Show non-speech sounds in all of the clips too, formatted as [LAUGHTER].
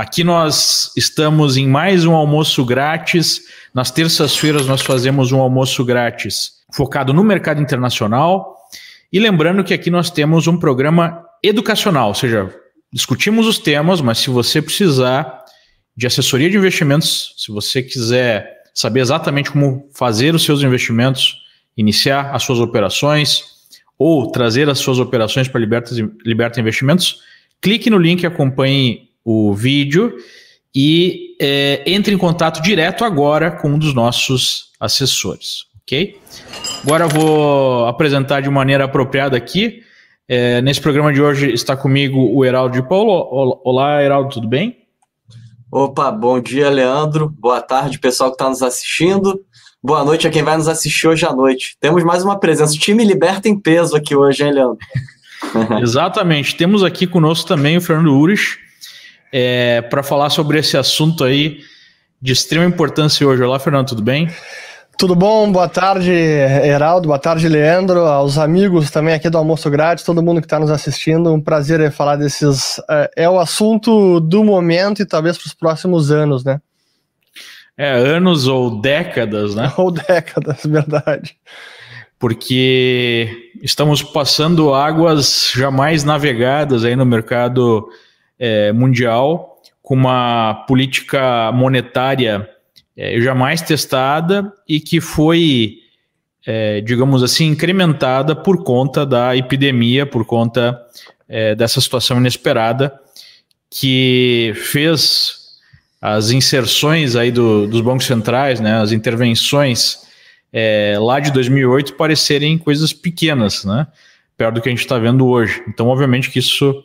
Aqui nós estamos em mais um almoço grátis. Nas terças-feiras nós fazemos um almoço grátis focado no mercado internacional. E lembrando que aqui nós temos um programa educacional, ou seja, discutimos os temas, mas se você precisar de assessoria de investimentos, se você quiser saber exatamente como fazer os seus investimentos, iniciar as suas operações ou trazer as suas operações para Liberta, Liberta Investimentos, clique no link, acompanhe o vídeo e é, entre em contato direto agora com um dos nossos assessores, ok? Agora eu vou apresentar de maneira apropriada aqui. É, nesse programa de hoje está comigo o Heraldo de Paulo. Olá, Heraldo, tudo bem? Opa, bom dia, Leandro. Boa tarde, pessoal que está nos assistindo. Boa noite a quem vai nos assistir hoje à noite. Temos mais uma presença. O time liberta em peso aqui hoje, hein, Leandro? [LAUGHS] Exatamente. Temos aqui conosco também o Fernando Ures é, para falar sobre esse assunto aí de extrema importância hoje. Olá, Fernando, tudo bem? Tudo bom? Boa tarde, Heraldo. Boa tarde, Leandro. Aos amigos também aqui do Almoço Grátis, todo mundo que está nos assistindo. Um prazer falar desses. É, é o assunto do momento e talvez para os próximos anos, né? É, anos ou décadas, né? Ou décadas, [LAUGHS] verdade. Porque estamos passando águas jamais navegadas aí no mercado é, mundial, com uma política monetária é, jamais testada e que foi, é, digamos assim, incrementada por conta da epidemia, por conta é, dessa situação inesperada que fez as inserções aí do, dos bancos centrais, né, as intervenções é, lá de 2008 parecerem coisas pequenas, né, perto do que a gente está vendo hoje. Então, obviamente que isso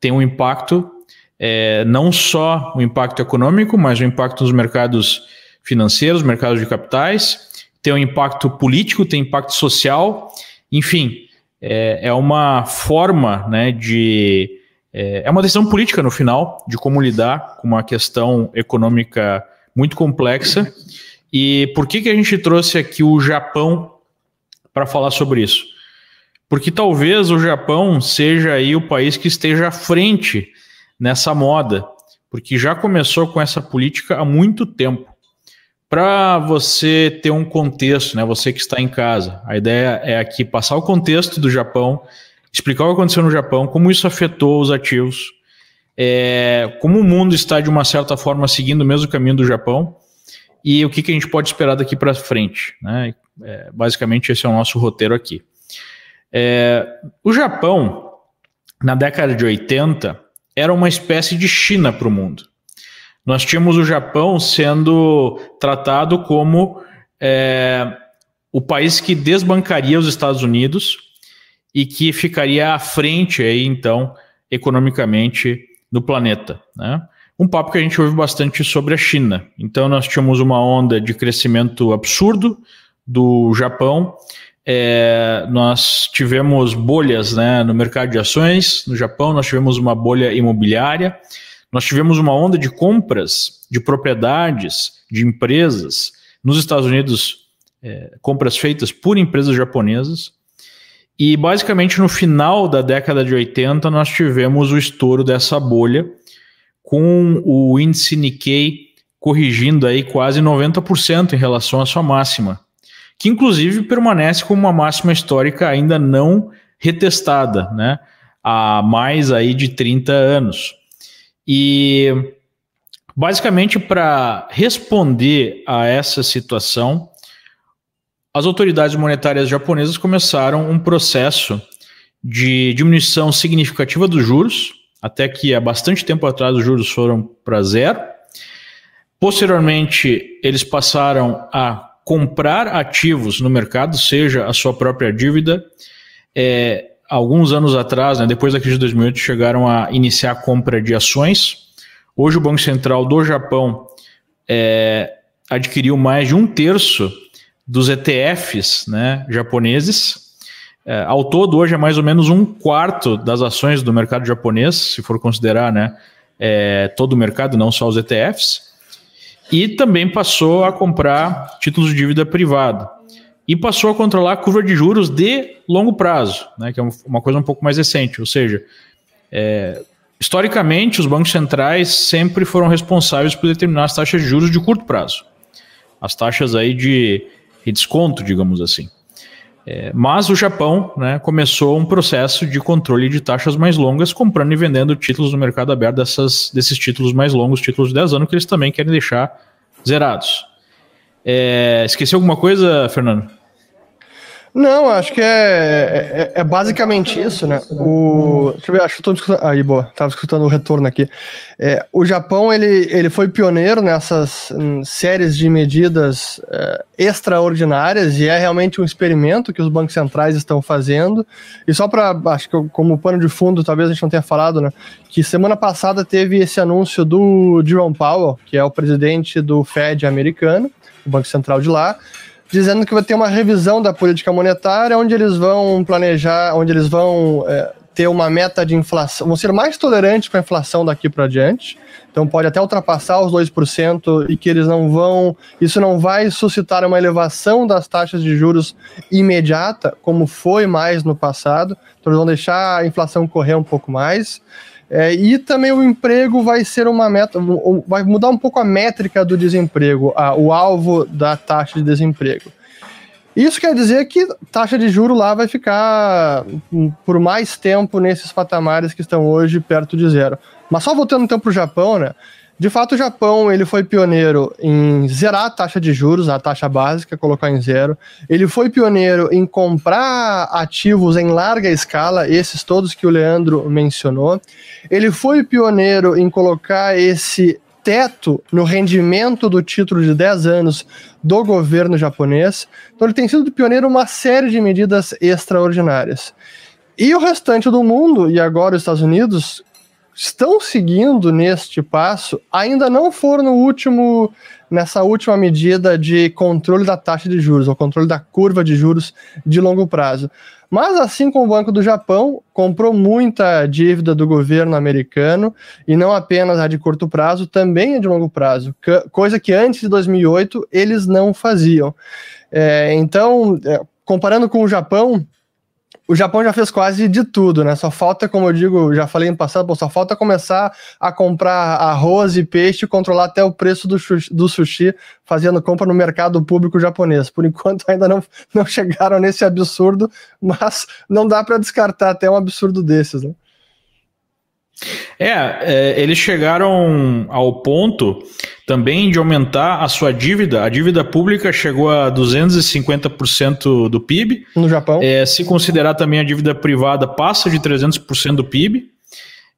tem um impacto é, não só o impacto econômico, mas o impacto nos mercados financeiros, mercados de capitais, tem um impacto político, tem impacto social, enfim, é, é uma forma né, de. É, é uma decisão política no final de como lidar com uma questão econômica muito complexa. E por que, que a gente trouxe aqui o Japão para falar sobre isso? Porque talvez o Japão seja aí o país que esteja à frente nessa moda, porque já começou com essa política há muito tempo. Para você ter um contexto, né, você que está em casa, a ideia é aqui passar o contexto do Japão, explicar o que aconteceu no Japão, como isso afetou os ativos, é, como o mundo está de uma certa forma seguindo o mesmo caminho do Japão e o que, que a gente pode esperar daqui para frente. Né? É, basicamente, esse é o nosso roteiro aqui. É, o Japão, na década de 80, era uma espécie de China para o mundo. Nós tínhamos o Japão sendo tratado como é, o país que desbancaria os Estados Unidos e que ficaria à frente aí, então, economicamente no planeta. Né? Um papo que a gente ouve bastante sobre a China. Então, nós tínhamos uma onda de crescimento absurdo do Japão é, nós tivemos bolhas né, no mercado de ações no Japão, nós tivemos uma bolha imobiliária, nós tivemos uma onda de compras de propriedades de empresas nos Estados Unidos, é, compras feitas por empresas japonesas. E basicamente no final da década de 80 nós tivemos o estouro dessa bolha, com o índice Nikkei corrigindo aí quase 90% em relação à sua máxima que inclusive permanece como uma máxima histórica ainda não retestada, né? Há mais aí de 30 anos. E basicamente para responder a essa situação, as autoridades monetárias japonesas começaram um processo de diminuição significativa dos juros, até que há bastante tempo atrás os juros foram para zero. Posteriormente, eles passaram a comprar ativos no mercado, seja a sua própria dívida. É, alguns anos atrás, né, depois da crise de 2008, chegaram a iniciar a compra de ações. Hoje, o Banco Central do Japão é, adquiriu mais de um terço dos ETFs né, japoneses. É, ao todo, hoje é mais ou menos um quarto das ações do mercado japonês, se for considerar né, é, todo o mercado, não só os ETFs e também passou a comprar títulos de dívida privada. E passou a controlar a curva de juros de longo prazo, né, que é uma coisa um pouco mais recente. Ou seja, é, historicamente, os bancos centrais sempre foram responsáveis por determinar as taxas de juros de curto prazo. As taxas aí de desconto, digamos assim. É, mas o Japão né, começou um processo de controle de taxas mais longas, comprando e vendendo títulos no mercado aberto dessas, desses títulos mais longos, títulos de 10 anos, que eles também querem deixar zerados. É, esqueci alguma coisa, Fernando? Não, acho que é, é, é, basicamente isso, né? O, deixa eu ver, acho que estou escutando. Aí, boa, estava escutando o retorno aqui. É, o Japão ele, ele foi pioneiro nessas hum, séries de medidas é, extraordinárias e é realmente um experimento que os bancos centrais estão fazendo. E só para, acho que como pano de fundo, talvez a gente não tenha falado, né? Que semana passada teve esse anúncio do Jerome Powell, que é o presidente do Fed americano, o Banco Central de lá dizendo que vai ter uma revisão da política monetária, onde eles vão planejar, onde eles vão é, ter uma meta de inflação, vão ser mais tolerantes com a inflação daqui para diante. Então pode até ultrapassar os 2% e que eles não vão, isso não vai suscitar uma elevação das taxas de juros imediata, como foi mais no passado. Então eles vão deixar a inflação correr um pouco mais. É, e também o emprego vai ser uma meta, vai mudar um pouco a métrica do desemprego, a, o alvo da taxa de desemprego. Isso quer dizer que taxa de juro lá vai ficar por mais tempo nesses patamares que estão hoje perto de zero. Mas só voltando então para o Japão, né? De fato, o Japão ele foi pioneiro em zerar a taxa de juros, a taxa básica, colocar em zero. Ele foi pioneiro em comprar ativos em larga escala, esses todos que o Leandro mencionou. Ele foi pioneiro em colocar esse teto no rendimento do título de 10 anos do governo japonês. Então, ele tem sido pioneiro em uma série de medidas extraordinárias. E o restante do mundo, e agora os Estados Unidos, estão seguindo neste passo ainda não foram no último nessa última medida de controle da taxa de juros, ou controle da curva de juros de longo prazo. Mas assim como o Banco do Japão comprou muita dívida do governo americano e não apenas a de curto prazo, também a de longo prazo, coisa que antes de 2008 eles não faziam. É, então, é, comparando com o Japão, o Japão já fez quase de tudo, né? Só falta, como eu digo, já falei no passado, só falta começar a comprar arroz e peixe e controlar até o preço do, do sushi, fazendo compra no mercado público japonês. Por enquanto [LAUGHS] ainda não, não chegaram nesse absurdo, mas não dá para descartar até um absurdo desses, né? É, é, eles chegaram ao ponto também de aumentar a sua dívida. A dívida pública chegou a 250% do PIB. No Japão. É, se considerar também a dívida privada, passa de 300% do PIB.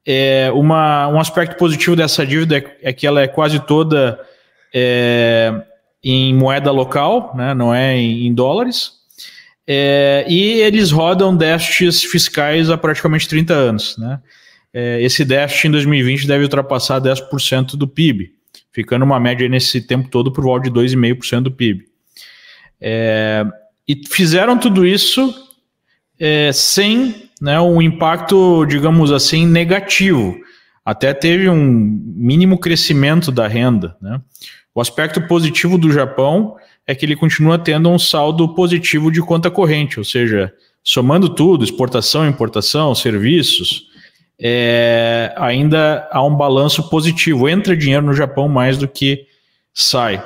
É, uma, um aspecto positivo dessa dívida é, é que ela é quase toda é, em moeda local, né, não é em, em dólares. É, e eles rodam déficits fiscais há praticamente 30 anos. Né? É, esse déficit em 2020 deve ultrapassar 10% do PIB ficando uma média nesse tempo todo por volta de 2,5% do PIB. É, e fizeram tudo isso é, sem né, um impacto, digamos assim, negativo. Até teve um mínimo crescimento da renda. Né? O aspecto positivo do Japão é que ele continua tendo um saldo positivo de conta corrente, ou seja, somando tudo, exportação, importação, serviços, é, ainda há um balanço positivo. Entra dinheiro no Japão mais do que sai.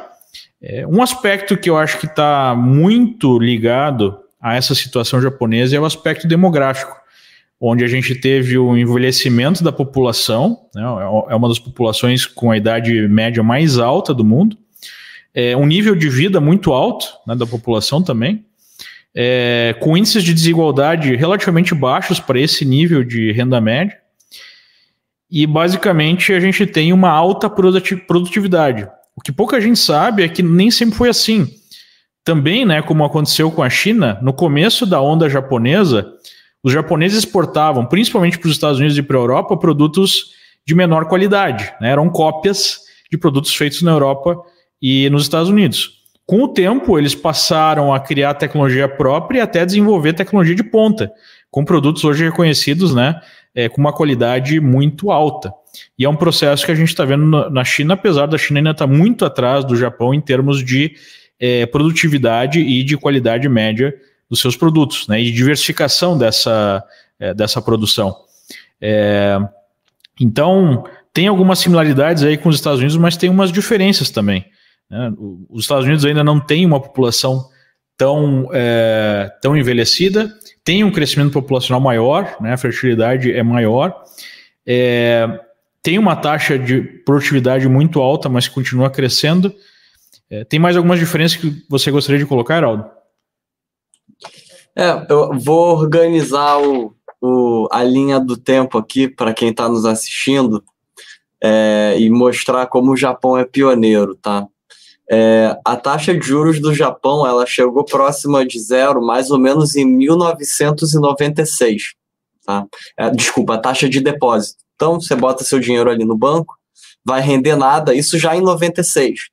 É, um aspecto que eu acho que está muito ligado a essa situação japonesa é o aspecto demográfico, onde a gente teve o envelhecimento da população, né, é uma das populações com a idade média mais alta do mundo, é, um nível de vida muito alto né, da população também, é, com índices de desigualdade relativamente baixos para esse nível de renda média, e basicamente a gente tem uma alta produtividade. O que pouca gente sabe é que nem sempre foi assim. Também, né, como aconteceu com a China, no começo da onda japonesa, os japoneses exportavam, principalmente para os Estados Unidos e para a Europa, produtos de menor qualidade. Né? Eram cópias de produtos feitos na Europa e nos Estados Unidos. Com o tempo, eles passaram a criar tecnologia própria e até desenvolver tecnologia de ponta, com produtos hoje reconhecidos né, é, com uma qualidade muito alta. E é um processo que a gente está vendo na China, apesar da China ainda estar tá muito atrás do Japão em termos de é, produtividade e de qualidade média dos seus produtos, né, e de diversificação dessa, é, dessa produção. É, Então, tem algumas similaridades aí com os Estados Unidos, mas tem umas diferenças também. Né? Os Estados Unidos ainda não tem uma população tão, é, tão envelhecida, tem um crescimento populacional maior, né? a fertilidade é maior, é, tem uma taxa de produtividade muito alta, mas continua crescendo. É, tem mais algumas diferenças que você gostaria de colocar, Heraldo? É, eu vou organizar o, o, a linha do tempo aqui para quem está nos assistindo é, e mostrar como o Japão é pioneiro, tá? É, a taxa de juros do Japão ela chegou próxima de zero mais ou menos em 1996. Tá? É, desculpa, a taxa de depósito. Então, você bota seu dinheiro ali no banco, vai render nada, isso já em 96.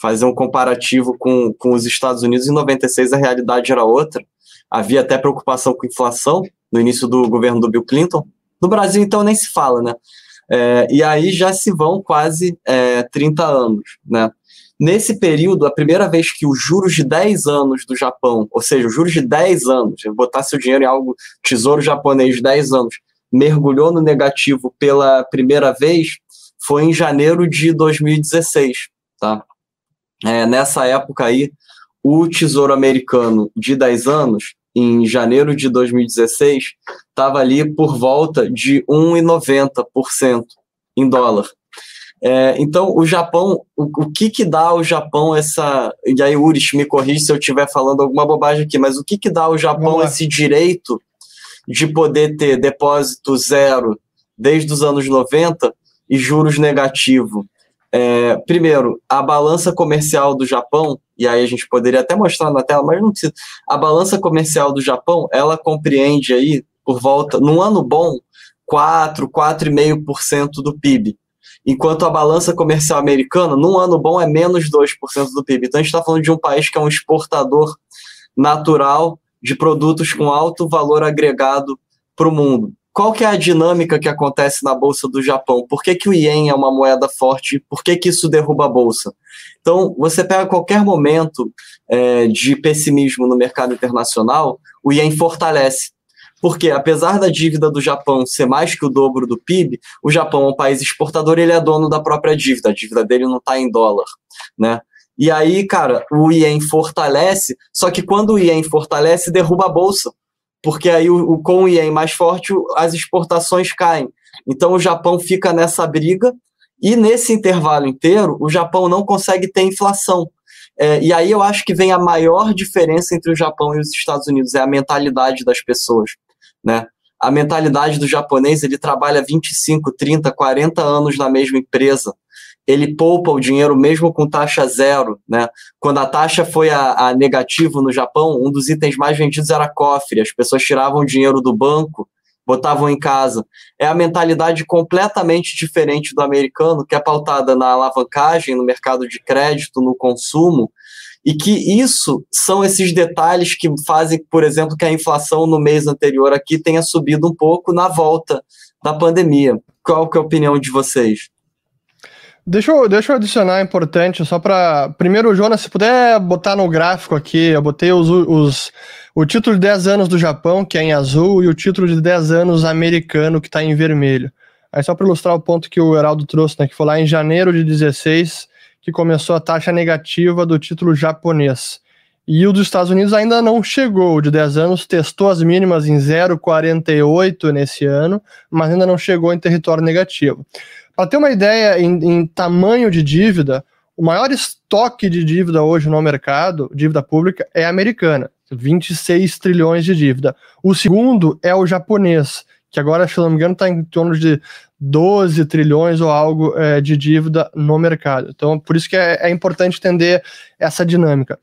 Fazer um comparativo com, com os Estados Unidos, em 96 a realidade era outra. Havia até preocupação com inflação no início do governo do Bill Clinton. No Brasil, então, nem se fala, né? É, e aí já se vão quase é, 30 anos, né? Nesse período, a primeira vez que os juros de 10 anos do Japão, ou seja, os juros de 10 anos, botar seu dinheiro em algo, tesouro japonês de 10 anos, mergulhou no negativo pela primeira vez, foi em janeiro de 2016, tá? É, nessa época aí, o tesouro americano de 10 anos, em janeiro de 2016, estava ali por volta de 1,90% em dólar. É, então, o Japão, o, o, que que dá ao Japão essa. E aí, Uris, me corrija se eu estiver falando alguma bobagem aqui, mas o que que dá ao Japão esse direito de poder ter depósito zero desde os anos 90 e juros negativo? É, primeiro, a balança comercial do Japão, e aí a gente poderia até mostrar na tela, mas não precisa. A balança comercial do Japão, ela compreende aí, por volta, num ano bom, 4, 4,5% do PIB enquanto a balança comercial americana, num ano bom, é menos 2% do PIB. Então a gente está falando de um país que é um exportador natural de produtos com alto valor agregado para o mundo. Qual que é a dinâmica que acontece na Bolsa do Japão? Por que, que o Ien é uma moeda forte? Por que, que isso derruba a Bolsa? Então, você pega qualquer momento é, de pessimismo no mercado internacional, o Ien fortalece. Porque, apesar da dívida do Japão ser mais que o dobro do PIB, o Japão é um país exportador ele é dono da própria dívida. A dívida dele não está em dólar, né? E aí, cara, o ien fortalece, só que quando o ien fortalece, derruba a bolsa. Porque aí, o, com o ien mais forte, as exportações caem. Então, o Japão fica nessa briga, e nesse intervalo inteiro, o Japão não consegue ter inflação. É, e aí eu acho que vem a maior diferença entre o Japão e os Estados Unidos, é a mentalidade das pessoas né? A mentalidade do japonês, ele trabalha 25, 30, 40 anos na mesma empresa. Ele poupa o dinheiro mesmo com taxa zero, né? Quando a taxa foi a, a negativo no Japão, um dos itens mais vendidos era cofre. As pessoas tiravam o dinheiro do banco, botavam em casa. É a mentalidade completamente diferente do americano, que é pautada na alavancagem, no mercado de crédito, no consumo, e que isso são esses detalhes que fazem, por exemplo, que a inflação no mês anterior aqui tenha subido um pouco na volta da pandemia. Qual que é a opinião de vocês? Deixa eu, deixa eu adicionar importante, só para. Primeiro, Jonas, se puder botar no gráfico aqui, eu botei os, os, o título de 10 anos do Japão, que é em azul, e o título de 10 anos americano, que está em vermelho. Aí, só para ilustrar o ponto que o Heraldo trouxe, né, que foi lá em janeiro de 16, que começou a taxa negativa do título japonês. E o dos Estados Unidos ainda não chegou, o de 10 anos testou as mínimas em 0,48 nesse ano, mas ainda não chegou em território negativo. Para ter uma ideia em, em, tamanho de dívida, o maior estoque de dívida hoje no mercado, dívida pública, é americana, 26 trilhões de dívida. O segundo é o japonês, que agora, se não me engano, está em torno de 12 trilhões ou algo é, de dívida no mercado. Então, por isso que é, é, importante entender essa dinâmica.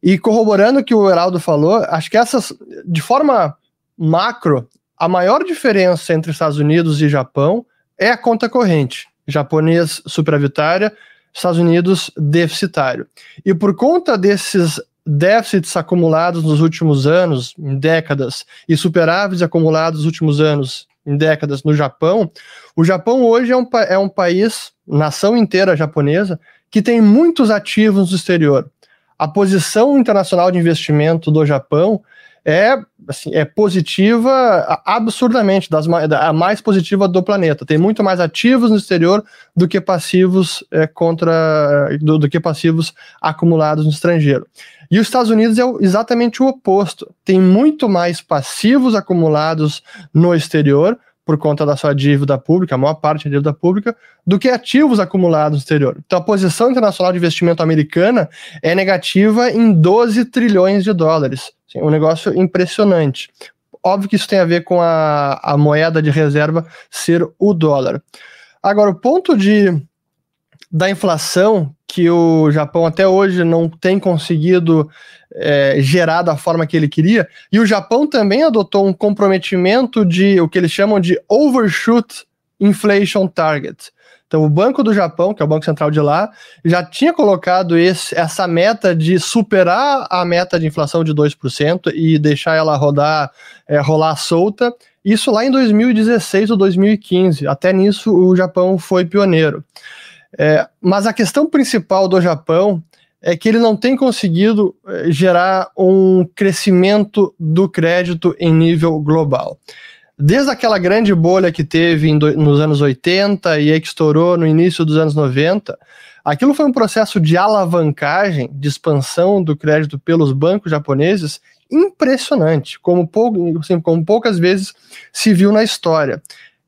E corroborando o que o Heraldo falou, acho que essas, de forma macro, a maior diferença entre Estados Unidos e Japão é a conta corrente. Japonês superavitária, Estados Unidos deficitário. E por conta desses déficits acumulados nos últimos anos, em décadas, e superávites acumulados nos últimos anos, em décadas, no Japão, o Japão hoje é um, é um país, nação inteira japonesa, que tem muitos ativos no exterior. A posição internacional de investimento do Japão é, assim, é positiva absurdamente, das, a mais positiva do planeta. Tem muito mais ativos no exterior do que passivos é, contra do, do que passivos acumulados no estrangeiro. E os Estados Unidos é exatamente o oposto. Tem muito mais passivos acumulados no exterior por conta da sua dívida pública, a maior parte da dívida pública, do que ativos acumulados no exterior. Então, a posição internacional de investimento americana é negativa em 12 trilhões de dólares. Assim, um negócio impressionante. Óbvio que isso tem a ver com a, a moeda de reserva ser o dólar. Agora, o ponto de da inflação que o Japão até hoje não tem conseguido é, gerar da forma que ele queria. E o Japão também adotou um comprometimento de o que eles chamam de overshoot inflation target. Então, o Banco do Japão, que é o Banco Central de lá, já tinha colocado esse, essa meta de superar a meta de inflação de 2% e deixar ela rodar, é, rolar solta. Isso lá em 2016 ou 2015. Até nisso, o Japão foi pioneiro. É, mas a questão principal do Japão é que ele não tem conseguido é, gerar um crescimento do crédito em nível global. Desde aquela grande bolha que teve do, nos anos 80 e aí que estourou no início dos anos 90, aquilo foi um processo de alavancagem, de expansão do crédito pelos bancos japoneses impressionante, como, pou, assim, como poucas vezes se viu na história.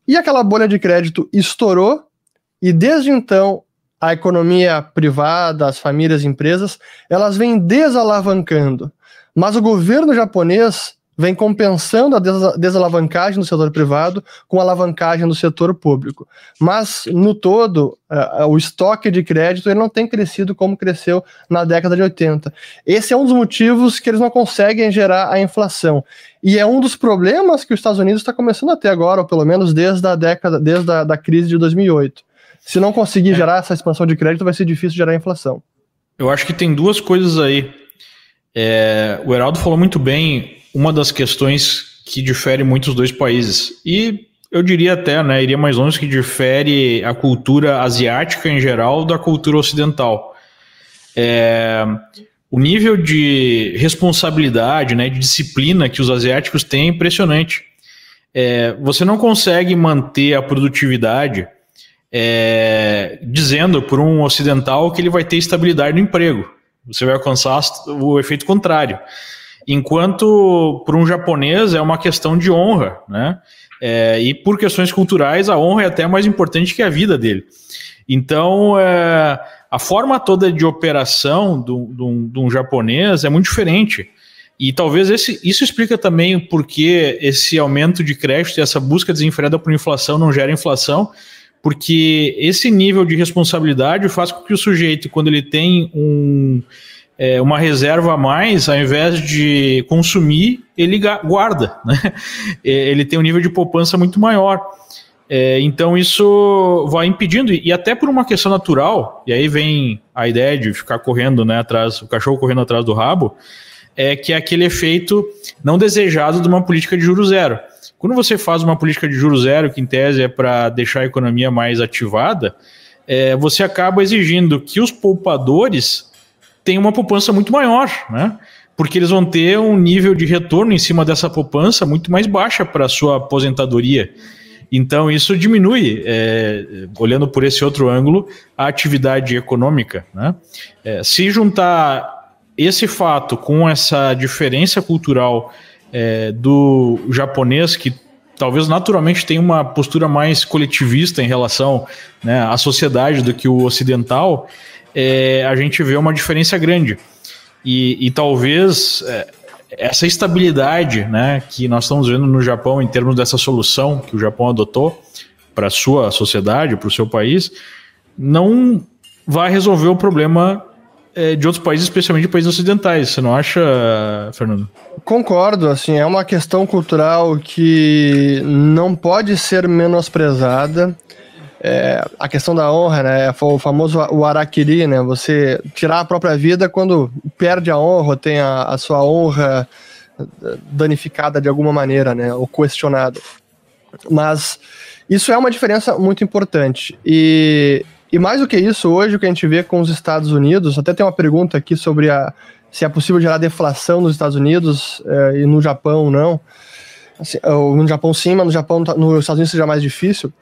E aquela bolha de crédito estourou e desde então, a economia privada, as famílias, empresas, elas vêm desalavancando. Mas o governo japonês vem compensando a desalavancagem do setor privado com a alavancagem do setor público. Mas, no todo, o estoque de crédito ele não tem crescido como cresceu na década de 80. Esse é um dos motivos que eles não conseguem gerar a inflação. E é um dos problemas que os Estados Unidos está começando a ter agora, ou pelo menos desde a década, desde a da crise de 2008 se não conseguir é. gerar essa expansão de crédito, vai ser difícil gerar inflação. Eu acho que tem duas coisas aí. É, o Heraldo falou muito bem uma das questões que difere muito os dois países. E eu diria até, né, iria mais longe que difere a cultura asiática em geral da cultura ocidental. É, o nível de responsabilidade, né, de disciplina que os asiáticos têm é impressionante. É, você não consegue manter a produtividade é, dizendo por um ocidental que ele vai ter estabilidade no emprego. Você vai alcançar o efeito contrário. Enquanto para um japonês é uma questão de honra, né? É, e por questões culturais, a honra é até mais importante que a vida dele. Então, é, a forma toda de operação de um japonês é muito diferente. E talvez esse, isso explica também por que esse aumento de crédito e essa busca desenfreada por inflação não gera inflação, porque esse nível de responsabilidade faz com que o sujeito, quando ele tem um, é, uma reserva a mais, ao invés de consumir, ele guarda. [LAUGHS] Né? É, ele tem um nível de poupança muito maior. É, então isso vai impedindo, e até por uma questão natural, e aí vem a ideia de ficar correndo né, atrás, o cachorro correndo atrás do rabo, é que é aquele efeito não desejado de uma política de juro zero. Quando você faz uma política de juros zero, que em tese é para deixar a economia mais ativada, é, você acaba exigindo que os poupadores tenham uma poupança muito maior, né? Porque eles vão ter um nível de retorno em cima dessa poupança muito mais baixa para a sua aposentadoria. Então, isso diminui, é, olhando por esse outro ângulo, a atividade econômica. Né? É, se juntar esse fato com essa diferença cultural é, do japonês que talvez naturalmente tenha uma postura mais coletivista em relação né, à sociedade do que o ocidental, é, a gente vê uma diferença grande. E, e talvez é, essa estabilidade né, que nós estamos vendo no Japão em termos dessa solução que o Japão adotou para a sua sociedade, para o seu país, não vai resolver o problema é, de outros países, especialmente de países ocidentais. Você não acha, Fernando? Concordo, assim, é uma questão cultural que não pode ser menosprezada. É, a questão da honra, né? O famoso o araquiri, né? Você tirar a própria vida quando perde a honra, tem a, a sua honra danificada de alguma maneira, né? Ou questionada. Mas isso é uma diferença muito importante. E e mais do que isso, hoje o que a gente vê com os Estados Unidos, até tem uma pergunta aqui sobre a se é possível gerar deflação nos Estados Unidos é, e no Japão não. Assim, no Japão sim, mas no Japão, tá, nos Estados Unidos seja mais difícil.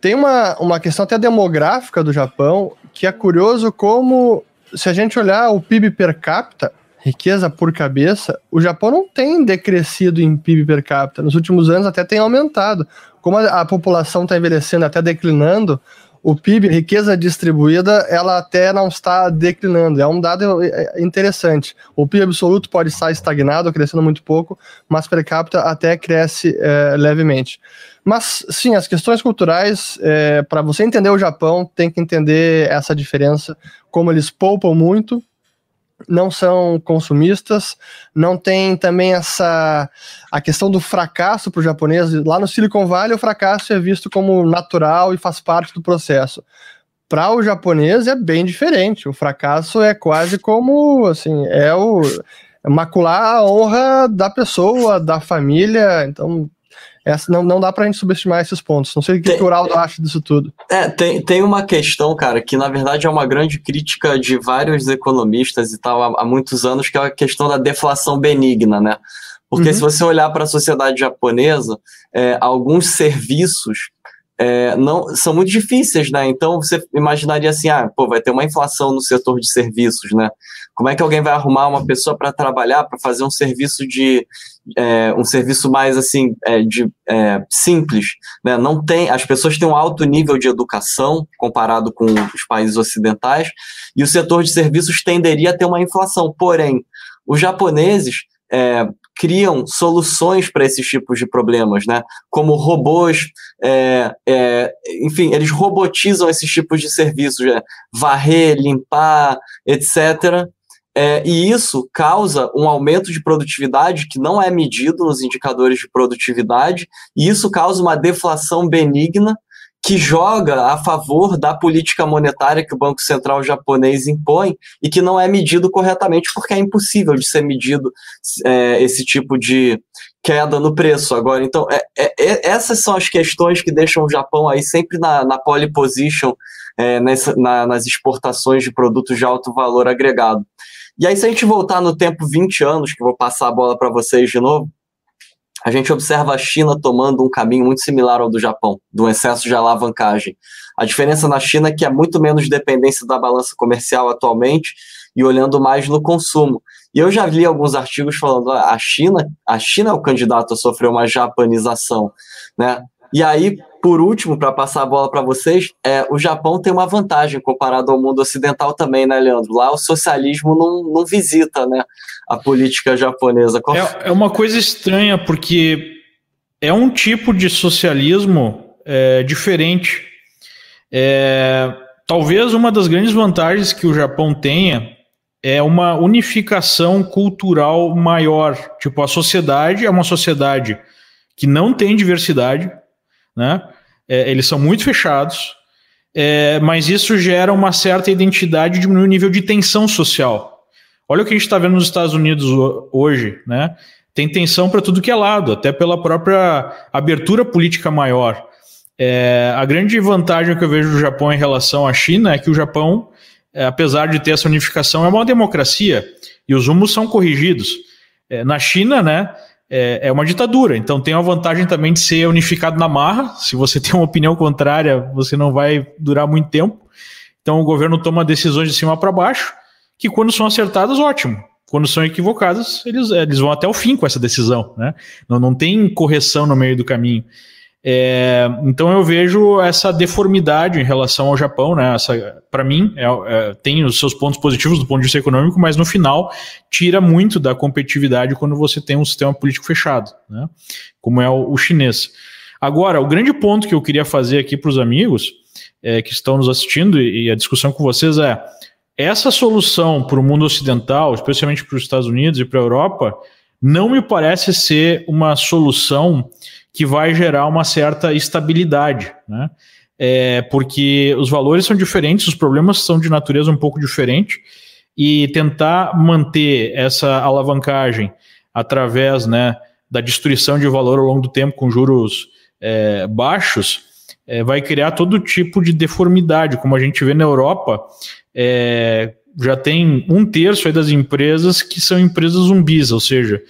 Tem uma, uma questão até demográfica do Japão que é curioso como, se a gente olhar o PIB per capita, riqueza por cabeça, o Japão não tem decrescido em PIB per capita. Nos últimos anos até tem aumentado. Como a, a população está envelhecendo, até declinando, o PIB, riqueza distribuída, ela até não está declinando. É um dado é, é, interessante. O PIB absoluto pode estar estagnado, crescendo muito pouco, mas per capita até cresce é, levemente. Mas, sim, as questões culturais, é, para você entender o Japão, tem que entender essa diferença, como eles poupam muito, não são consumistas, não tem também essa a questão do fracasso para o japonês. Lá no Silicon Valley, o fracasso é visto como natural e faz parte do processo. Para o japonês é bem diferente. O fracasso é quase como assim, é o é macular a honra da pessoa, da família. Então, essa, não, não dá pra gente subestimar esses pontos. Não sei o que, tem, que o Uraldo acha disso tudo. É, tem, tem uma questão, cara, que na verdade é uma grande crítica de vários economistas e tal há, há muitos anos, que é a questão da deflação benigna, né? Porque uhum. se você olhar para a sociedade japonesa, é, alguns serviços é, não são muito difíceis, né? Então você imaginaria assim, ah, pô, vai ter uma inflação no setor de serviços, né? Como é que alguém vai arrumar uma pessoa para trabalhar, para fazer um serviço de é, um serviço mais assim é, de é, simples, né? Não tem, as pessoas têm um alto nível de educação comparado com os países ocidentais e o setor de serviços tenderia a ter uma inflação. Porém, os japoneses é, criam soluções para esses tipos de problemas, né? Como robôs, é, é, enfim, eles robotizam esses tipos de serviços, né? varrer, limpar, etc. É, e isso causa um aumento de produtividade que não é medido nos indicadores de produtividade, e isso causa uma deflação benigna que joga a favor da política monetária que o Banco Central japonês impõe e que não é medido corretamente, porque é impossível de ser medido é, esse tipo de queda no preço agora. Então, é, é, é essas são as questões que deixam o Japão aí sempre na, na pole position é, nessa, na, nas exportações de produtos de alto valor agregado. E aí, se a gente voltar no tempo 20 anos, que vou passar a bola para vocês de novo, a gente observa a China tomando um caminho muito similar ao do Japão, do excesso de alavancagem. A diferença na China é que há muito menos dependência da balança comercial atualmente e olhando mais no consumo. E eu já li alguns artigos falando a China, a China é o candidato a sofrer uma japanização, né? E aí, por último, para passar a bola para vocês, é, o Japão tem uma vantagem comparado ao mundo ocidental também, né, Leandro? Lá o socialismo não, não visita né, a política japonesa. Qual... É, é uma coisa estranha, porque é um tipo de socialismo é, diferente. É, talvez uma das grandes vantagens que o Japão tenha é uma unificação cultural maior. Tipo, a sociedade é uma sociedade que não tem diversidade, né? É, eles são muito fechados, é, mas isso gera uma certa identidade e diminui o nível de tensão social. Olha o que a gente está vendo nos Estados Unidos hoje, né? Tem tensão para tudo que é lado, até pela própria abertura política maior. É, a grande vantagem que eu vejo do Japão em relação à China é que o Japão, é, apesar de ter essa unificação, é uma democracia e os rumos são corrigidos. É, na China, né, é, é uma ditadura. Então tem a vantagem também de ser unificado na marra. Se você [LAUGHS] tem uma opinião contrária, você não vai durar muito tempo. Então o governo toma decisões de cima para baixo, que quando são acertadas, ótimo. Quando são equivocadas, eles, eles vão até o fim com essa decisão. Né? Não, não tem correção no meio do caminho. É, então eu vejo essa deformidade em relação ao Japão, né? Para mim, é, é, tem os seus pontos positivos do ponto de vista econômico, mas no final tira muito da competitividade quando você tem um sistema político fechado, né? Como é o, o chinês. Agora, o grande ponto que eu queria fazer aqui para os amigos é, que estão nos assistindo e, e a discussão com vocês é essa solução para o mundo ocidental, especialmente para os Estados Unidos e para a Europa, não me parece ser uma solução que vai gerar uma certa estabilidade, né? É, porque os valores são diferentes, os problemas são de natureza um pouco diferente, e tentar manter essa alavancagem através né, da destruição de valor ao longo do tempo com juros é, baixos é, vai criar todo tipo de deformidade, como a gente vê na Europa, é, já tem um terço das empresas que são empresas zumbis, ou seja,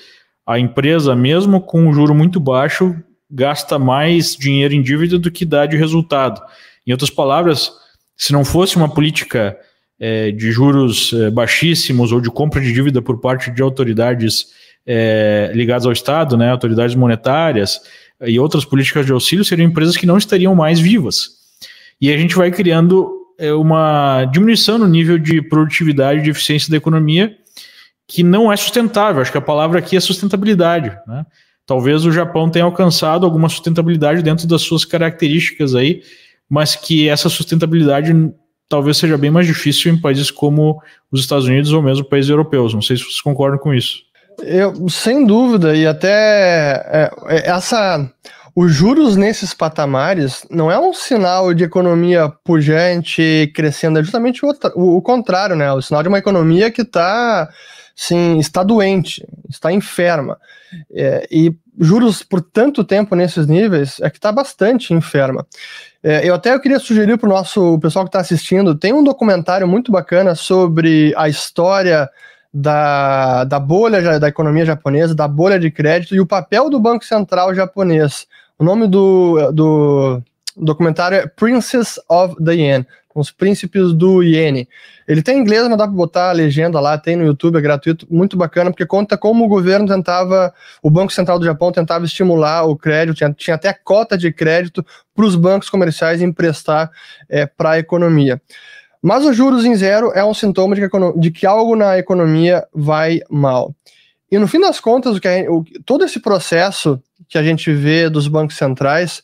a empresa, mesmo com um juro muito baixo, gasta mais dinheiro em dívida do que dá de resultado. Em outras palavras, se não fosse uma política é, de juros é, baixíssimos ou de compra de dívida por parte de autoridades é, ligadas ao Estado, né, autoridades monetárias e outras políticas de auxílio, seriam empresas que não estariam mais vivas. E a gente vai criando é, uma diminuição no nível de produtividade e de eficiência da economia que não é sustentável. Acho que a palavra aqui é sustentabilidade. Né? Talvez o Japão tenha alcançado alguma sustentabilidade dentro das suas características aí, mas que essa sustentabilidade talvez seja bem mais difícil em países como os Estados Unidos ou mesmo países europeus. Não sei se vocês concordam com isso. Eu, sem dúvida, e até é, é essa os juros nesses patamares não é um sinal de economia pujante crescendo, é justamente o, o, contrário, né? É o sinal de uma economia que está sim, está doente, está enferma. É, e juros por tanto tempo nesses níveis é que está bastante enferma. É, eu até queria sugerir para o nosso pessoal que está assistindo, tem um documentário muito bacana sobre a história da, da bolha da economia japonesa, da bolha de crédito e o papel do Banco Central japonês. O nome do, do documentário é Princess of the Yen, os príncipes do iene. Ele tem em inglês, mas dá para botar a legenda lá, tem no YouTube, é gratuito, muito bacana, porque conta como o governo tentava, o Banco Central do Japão tentava estimular o crédito, tinha, tinha até cota de crédito para os bancos comerciais emprestar é, para a economia. Mas os juros em zero é um sintoma de que, de que algo na economia vai mal. E no fim das contas, o que a, o, todo esse processo que a gente vê dos bancos centrais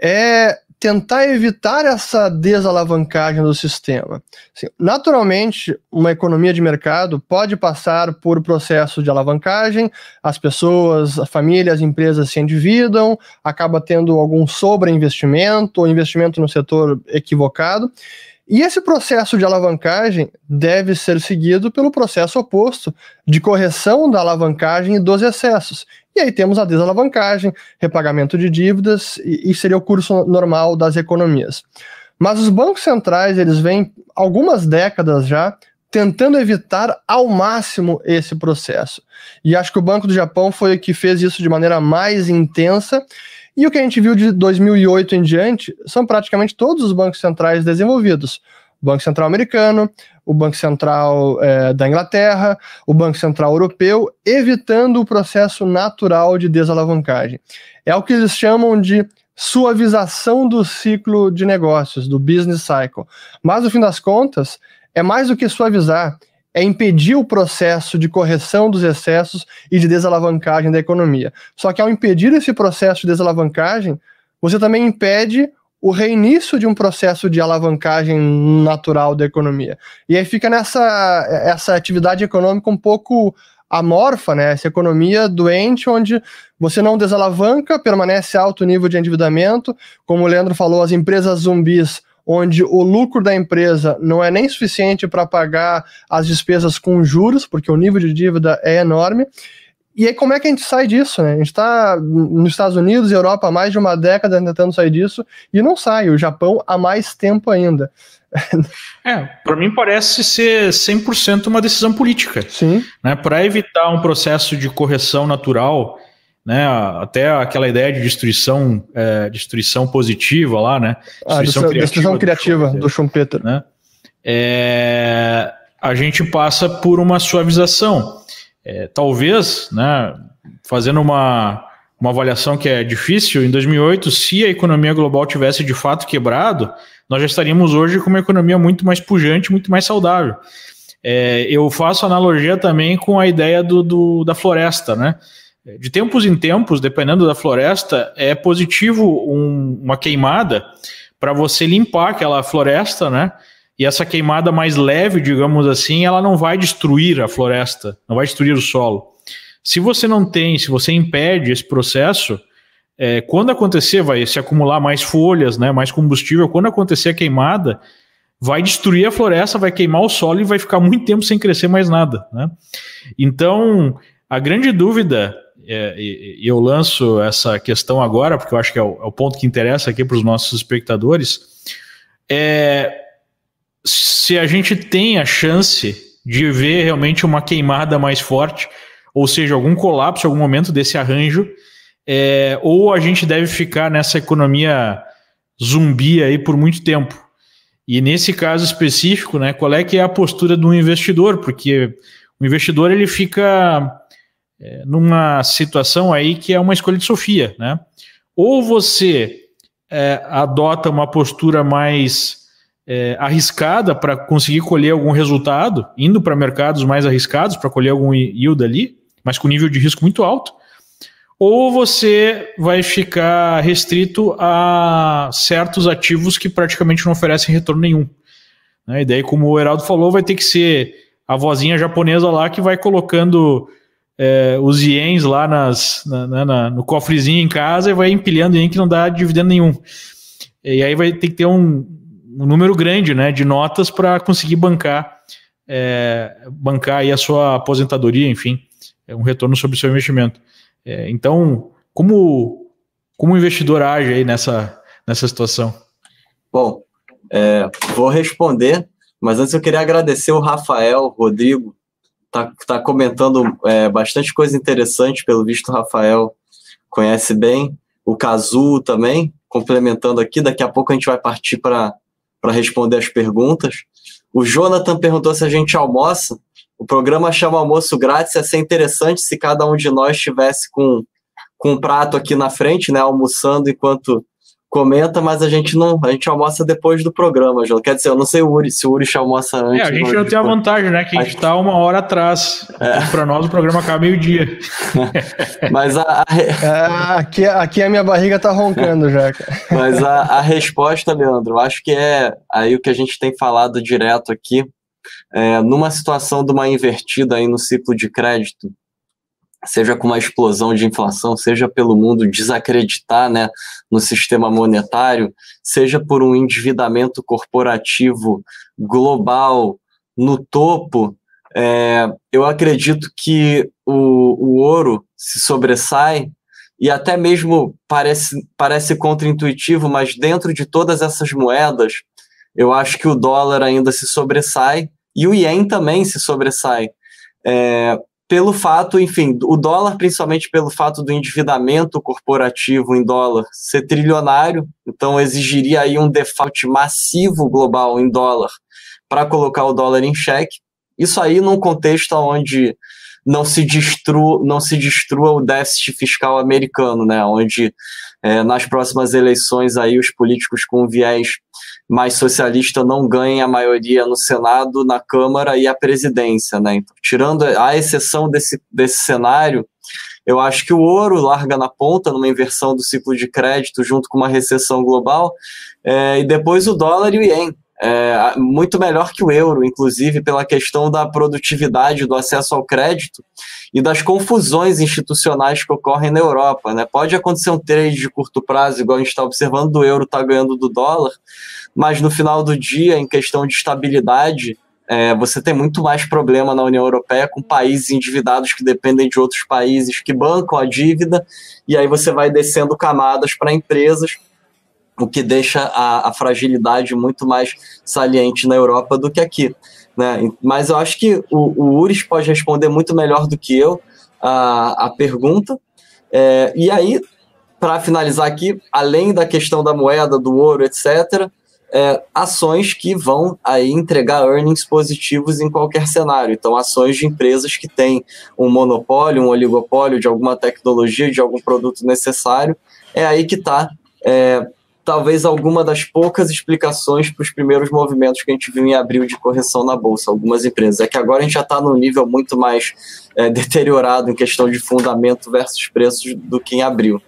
é tentar evitar essa desalavancagem do sistema. Assim, naturalmente, uma economia de mercado pode passar por processo de alavancagem, as pessoas, a família, as empresas se endividam, acaba tendo algum sobreinvestimento ou investimento no setor equivocado. E esse processo de alavancagem deve ser seguido pelo processo oposto de correção da alavancagem e dos excessos. E aí temos a desalavancagem, repagamento de dívidas, e, e seria o curso normal das economias. Mas os bancos centrais, eles vêm algumas décadas já tentando evitar ao máximo esse processo. E acho que o Banco do Japão foi o que fez isso de maneira mais intensa. E o que a gente viu de 2008 em diante são praticamente todos os bancos centrais desenvolvidos. Banco Central americano, o Banco Central é, da Inglaterra, o Banco Central Europeu, evitando o processo natural de desalavancagem. É o que eles chamam de suavização do ciclo de negócios, do business cycle. Mas, no fim das contas, é mais do que suavizar, é impedir o processo de correção dos excessos e de desalavancagem da economia. Só que ao impedir esse processo de desalavancagem, você também impede o reinício de um processo de alavancagem natural da economia. E aí fica nessa essa atividade econômica um pouco amorfa, né? Essa economia doente, onde você não desalavanca, permanece alto nível de endividamento. Como o Leandro falou, as empresas zumbis, onde o lucro da empresa não é nem suficiente para pagar as despesas com juros, porque o nível de dívida é enorme. E aí, como é que a gente sai disso, né? A gente está nos Estados Unidos e Europa há mais de uma década tentando sair disso e não sai. O Japão há mais tempo ainda. É, para mim parece ser 100% uma decisão política. Sim. Né? Para evitar um processo de correção natural, né? Até aquela ideia de destruição, é, destruição positiva lá, né? Destruição ah, criativa, destruição criativa do Schumpeter. Né? É, a gente passa por uma suavização. É, talvez, né, fazendo uma, uma avaliação que é difícil, em 2008, se a economia global tivesse de fato quebrado, nós já estaríamos hoje com uma economia muito mais pujante, muito mais saudável. É, eu faço analogia também com a ideia do, do, da floresta, né? De tempos em tempos, dependendo da floresta, é positivo um, uma queimada para você limpar aquela floresta, né? E essa queimada mais leve, digamos assim, ela não vai destruir a floresta, não vai destruir o solo. Se você não tem, se você impede esse processo, é, quando acontecer, vai se acumular mais folhas, né, mais combustível. Quando acontecer a queimada, vai destruir a floresta, vai queimar o solo e vai ficar muito tempo sem crescer mais nada. Né? Então, a grande dúvida, é, e, eu lanço essa questão agora, porque eu acho que é o, é o ponto que interessa aqui para os nossos espectadores, é se a gente tem a chance de ver realmente uma queimada mais forte, ou seja, algum colapso algum momento desse arranjo, é, ou a gente deve ficar nessa economia zumbi aí por muito tempo. E nesse caso específico, né, qual é que é a postura do investidor? Porque o investidor ele fica é, numa situação aí que é uma escolha de Sofia, né? Ou você é, adota uma postura mais é, arriscada para conseguir colher algum resultado, indo para mercados mais arriscados para colher algum yield ali, mas com nível de risco muito alto, ou você vai ficar restrito a certos ativos que praticamente não oferecem retorno nenhum. Né? E daí, como o Heraldo falou, vai ter que ser a vozinha japonesa lá que vai colocando é, os ienes lá nas, na, na, no cofrezinho em casa e vai empilhando ien que não dá dividendo nenhum. E aí vai ter que ter um, um número grande né, de notas para conseguir bancar, é, bancar aí a sua aposentadoria, enfim, é um retorno sobre o seu investimento. É, então, como, como o investidor age aí nessa, nessa situação? Bom, é, vou responder, mas antes eu queria agradecer o Rafael, Rodrigo, tá, tá comentando é, bastante coisa interessante, pelo visto o Rafael conhece bem, o Cazu também, complementando aqui, daqui a pouco a gente vai partir para responder as perguntas. O Jonathan perguntou se a gente almoça. O programa chama almoço grátis, ia ser interessante se cada um de nós estivesse com, com um prato aqui na frente, né, almoçando enquanto comenta, mas a gente não, a gente almoça depois do programa, João. Quer dizer, eu não sei o Uri, se o Uri almoça antes. É, a gente não tem a vantagem, né, que a gente está uma hora atrás. É. Para nós o programa acaba meio-dia. [LAUGHS] mas a, a... É, aqui, aqui a minha barriga tá roncando já. [LAUGHS] mas a, a resposta, Leandro, acho que é aí o que a gente tem falado direto aqui, é, numa situação de uma invertida aí no ciclo de crédito, seja com uma explosão de inflação, seja pelo mundo desacreditar né, no sistema monetário, seja por um endividamento corporativo global no topo, é, eu acredito que o, o ouro se sobressai e até mesmo parece, parece contraintuitivo, mas dentro de todas essas moedas, eu acho que o dólar ainda se sobressai e o ien também se sobressai. É, pelo fato, enfim, o dólar, principalmente pelo fato do endividamento corporativo em dólar ser trilionário, então exigiria aí um default massivo global em dólar para colocar o dólar em xeque. Isso aí num contexto onde não se destrua, não se destrua o déficit fiscal americano, né? Onde é, nas próximas eleições aí os políticos com viés mais socialista não ganhem a maioria no Senado, na Câmara e a presidência, né? Então, tirando a exceção desse, desse cenário, eu acho que o ouro larga na ponta numa inversão do ciclo de crédito junto com uma recessão global, é, e depois o dólar e o ien é, muito melhor que o euro, inclusive pela questão da produtividade, do acesso ao crédito e das confusões institucionais que ocorrem na Europa. Né? Pode acontecer um trade de curto prazo, igual a gente está observando, do euro está ganhando do dólar, mas no final do dia, em questão de estabilidade, é, você tem muito mais problema na União Europeia com países endividados que dependem de outros países que bancam a dívida, e aí você vai descendo camadas para empresas o que deixa a, a, fragilidade muito mais saliente na Europa do que aqui. Né? Mas eu acho que o, o Uris pode responder muito melhor do que eu a, a pergunta. É, e aí, para finalizar aqui, além da questão da moeda, do ouro, etc., é, ações que vão aí entregar earnings positivos em qualquer cenário. Então, ações de empresas que têm um monopólio, um oligopólio de alguma tecnologia, de algum produto necessário, é aí que está é, talvez alguma das poucas explicações para os primeiros movimentos que a gente viu em abril de correção na Bolsa, algumas empresas. É que agora a gente já está num nível muito mais é, deteriorado em questão de fundamento versus preços do que em abril.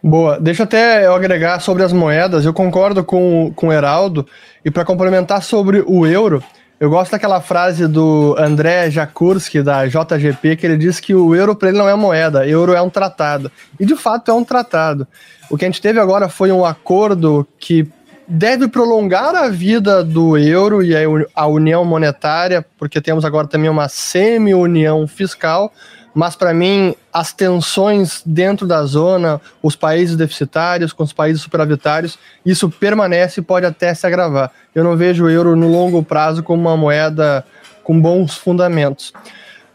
Boa, deixa até eu agregar sobre as moedas, eu concordo com, com o Heraldo, e para complementar sobre o euro, eu gosto daquela frase do André Jakurski, da JGP, que ele diz que o euro para ele não é moeda, euro é um tratado. E de fato é um tratado. O que a gente teve agora foi um acordo que deve prolongar a vida do euro e a união monetária, porque temos agora também uma semi-união fiscal, mas para mim as tensões dentro da zona, os países deficitários com os países superavitários, isso permanece e pode até se agravar. Eu não vejo o euro no longo prazo como uma moeda com bons fundamentos.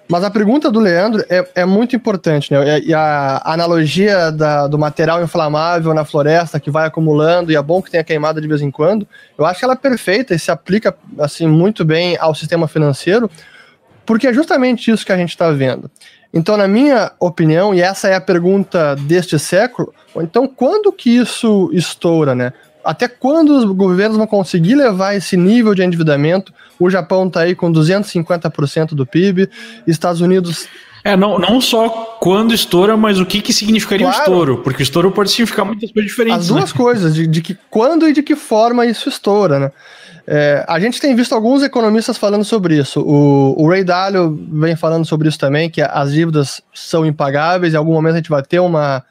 Mas a pergunta do Leandro é, é muito importante, né? E a analogia da, do material inflamável na floresta que vai acumulando, e é bom que tenha queimada de vez em quando, eu acho que ela é perfeita e se aplica assim muito bem ao sistema financeiro, porque é justamente isso que a gente está vendo. Então, na minha opinião, e essa é a pergunta deste século, então quando que isso estoura, né? Até quando os governos vão conseguir levar esse nível de endividamento? O Japão está aí com 250% do PIB, Estados Unidos é, não, não só quando estoura, mas o que, que significaria claro. o estouro, porque o estouro pode significar muitas coisas diferentes. As duas né? coisas, de, de, que quando e de que forma isso estoura, né? É, a gente tem visto alguns economistas falando sobre isso. O, o Ray Dalio vem falando sobre isso também, que as dívidas são impagáveis, em algum momento a gente vai ter uma,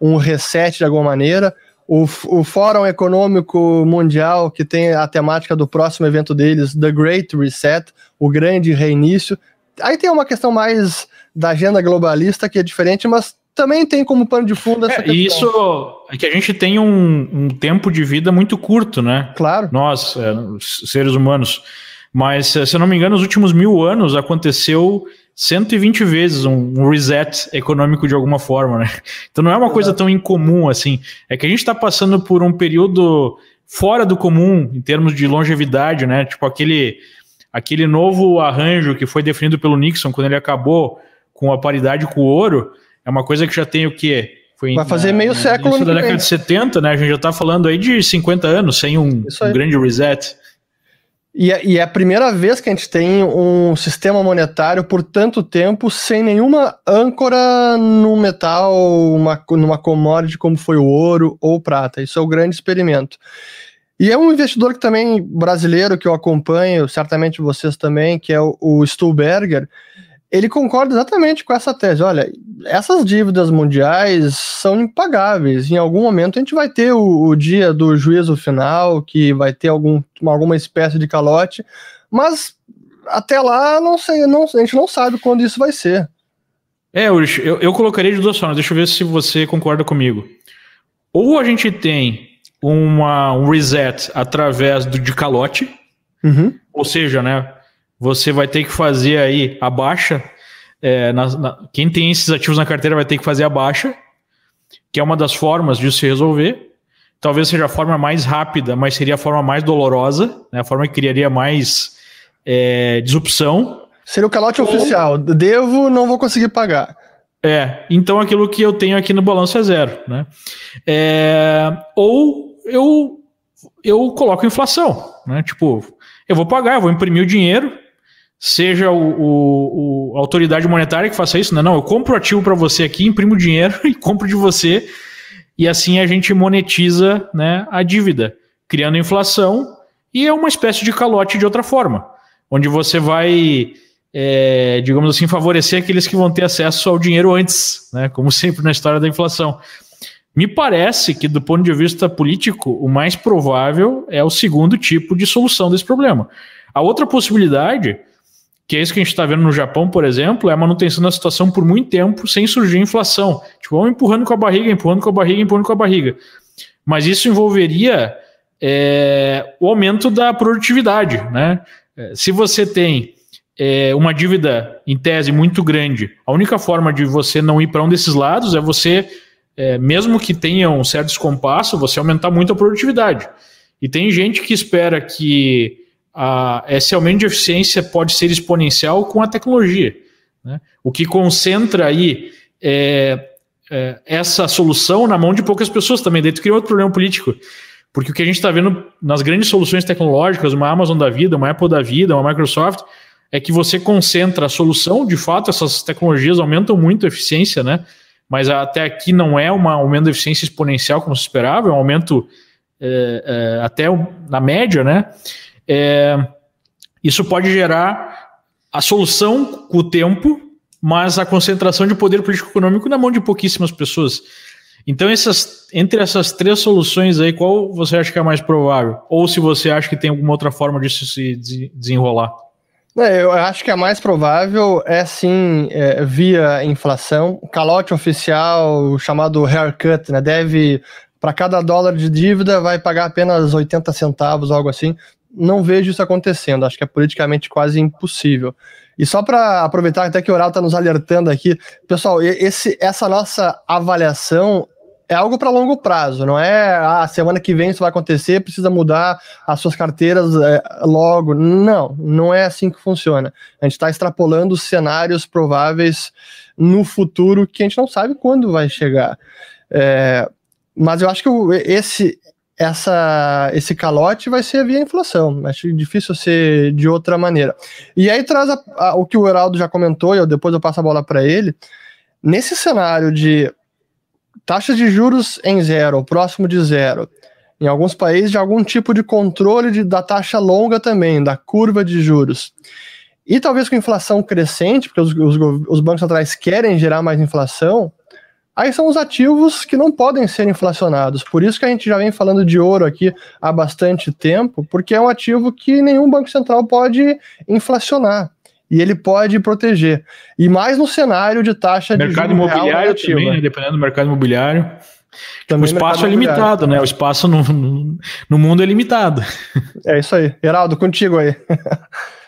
um reset de alguma maneira. O, o Fórum Econômico Mundial, que tem a temática do próximo evento deles, The Great Reset, o grande reinício. Aí tem uma questão mais da agenda globalista que é diferente, mas também tem como pano de fundo essa é, questão. Isso é que a gente tem um, um, tempo de vida muito curto, né? Claro. Nós, é, seres humanos. Mas, se eu não me engano, nos últimos mil anos aconteceu 120 vezes um, um reset econômico de alguma forma, né? Então não é uma coisa tão incomum assim. É que a gente está passando por um período fora do comum em termos de longevidade, né? Tipo aquele, aquele novo arranjo que foi definido pelo Nixon quando ele acabou com a paridade com o ouro é uma coisa que já tem o quê? Foi Vai fazer na, meio século. Isso da década de 70, né? A gente já está falando aí de 50 anos sem um, um grande reset. E é, e é, a primeira vez que a gente tem um sistema monetário por tanto tempo sem nenhuma âncora no metal, uma, numa commodity como foi o ouro ou prata. Isso é o grande experimento. E é um investidor que também brasileiro que eu acompanho, certamente vocês também, que é o, o Stuhlberger ele concorda exatamente com essa tese. Olha, essas dívidas mundiais são impagáveis. Em algum momento a gente vai ter o, o dia do juízo final, que vai ter algum, alguma espécie de calote, mas até lá não sei, não, a gente não sabe quando isso vai ser. É, eu, eu colocaria de duas formas. Deixa eu ver se você concorda comigo. Ou a gente tem uma, um reset através do de calote, uhum. ou seja, né, você vai ter que fazer aí a baixa. É, na, na, quem tem esses ativos na carteira vai ter que fazer a baixa, que é uma das formas de se resolver. Talvez seja a forma mais rápida, mas seria a forma mais dolorosa, né, a forma que criaria mais é, disrupção. Seria o calote Ou... oficial. Devo, não vou conseguir pagar. É, então aquilo que eu tenho aqui no balanço é zero, né? É, ou eu eu coloco inflação, né? Tipo, eu vou pagar, eu vou imprimir o dinheiro, seja o, o, o, a autoridade monetária que faça isso, né? Não, eu compro ativo para você aqui, imprimo dinheiro [LAUGHS] e compro de você, e assim a gente monetiza né, a dívida, criando inflação, e é uma espécie de calote de outra forma, onde você vai, é, digamos assim, favorecer aqueles que vão ter acesso ao dinheiro antes, né? Como [LAUGHS] sempre na história da inflação. Me parece que, do ponto de vista político, o mais provável é o segundo tipo de solução desse problema. A outra possibilidade que é isso que a gente está vendo no Japão, por exemplo, é a manutenção da situação por muito tempo sem surgir inflação. Tipo, vamos empurrando com a barriga, empurrando com a barriga, empurrando com a barriga. Mas isso envolveria é, o aumento da produtividade. Né? É, se você tem é, uma dívida, em tese, muito grande, a única forma de você não ir para um desses lados é você, é, mesmo que tenha um certo descompasso, você aumentar muito a produtividade. E tem gente que espera que a, esse aumento de eficiência pode ser exponencial com a tecnologia. Né? O que concentra aí é, é, essa solução na mão de poucas pessoas também. Daí tu cria outro problema político. Porque o que a gente está vendo nas grandes soluções tecnológicas, uma Amazon da vida, uma Apple da vida, uma Microsoft, é que você concentra a solução, de fato, essas tecnologias aumentam muito a eficiência, né? Mas até aqui não é um aumento de eficiência exponencial como se esperava, é um aumento é, é, até na média, né? É, isso pode gerar a solução com o tempo, mas a concentração de poder político-econômico na mão de pouquíssimas pessoas. Então, essas, entre essas três soluções aí, qual você acha que é mais provável? Ou se você acha que tem alguma outra forma disso se desenrolar? Eu acho que a mais provável é sim é, via inflação. Calote oficial chamado haircut, né? Deve, para cada dólar de dívida, vai pagar apenas 80 centavos, algo assim. Não vejo isso acontecendo, acho que é politicamente quase impossível. E só para aproveitar até que o Oral está nos alertando aqui, pessoal, esse, essa nossa avaliação é algo para longo prazo, não é a ah, semana que vem isso vai acontecer, precisa mudar as suas carteiras é, logo. Não, não é assim que funciona. A gente está extrapolando cenários prováveis no futuro que a gente não sabe quando vai chegar. É, mas eu acho que esse, essa, esse calote vai ser via inflação. Acho difícil ser de outra maneira. E aí traz a, a, o que o Heraldo já comentou, e eu, depois eu passo a bola para ele. Nesse cenário de taxas de juros em zero, próximo de zero. Em alguns países, de algum tipo de controle de, da taxa longa também, da curva de juros. E talvez com inflação crescente, porque os, os, os bancos centrais querem gerar mais inflação, aí são os ativos que não podem ser inflacionados. Por isso que a gente já vem falando de ouro aqui há bastante tempo, porque é um ativo que nenhum banco central pode inflacionar e ele pode proteger. E mais no cenário de taxa mercado de mercado imobiliário também, né? dependendo do mercado imobiliário. Também o espaço é limitado, né? O espaço no, no, no mundo é limitado. É isso aí. Geraldo, contigo aí. [LAUGHS]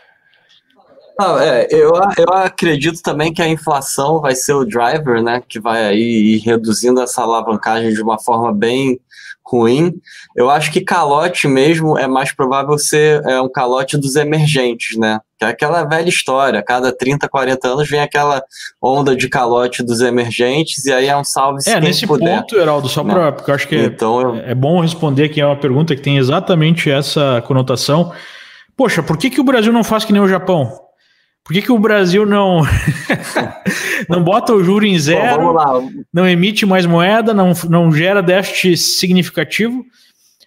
Ah, é, eu, eu acredito também que a inflação vai ser o driver, né? Que vai aí ir reduzindo essa alavancagem de uma forma bem ruim. Eu acho que calote mesmo é mais provável ser é, um calote dos emergentes, né? Que é aquela velha história, cada 30, 40 anos vem aquela onda de calote dos emergentes e aí é um salve É, nesse puder, ponto, Heraldo, só para porque eu acho que então, é, é bom responder que é uma pergunta que tem exatamente essa conotação. Poxa, por que, que o Brasil não faz que nem o Japão? Por que, que o Brasil não [LAUGHS] não bota o juro em zero, Bom, não emite mais moeda, não, não gera déficit significativo?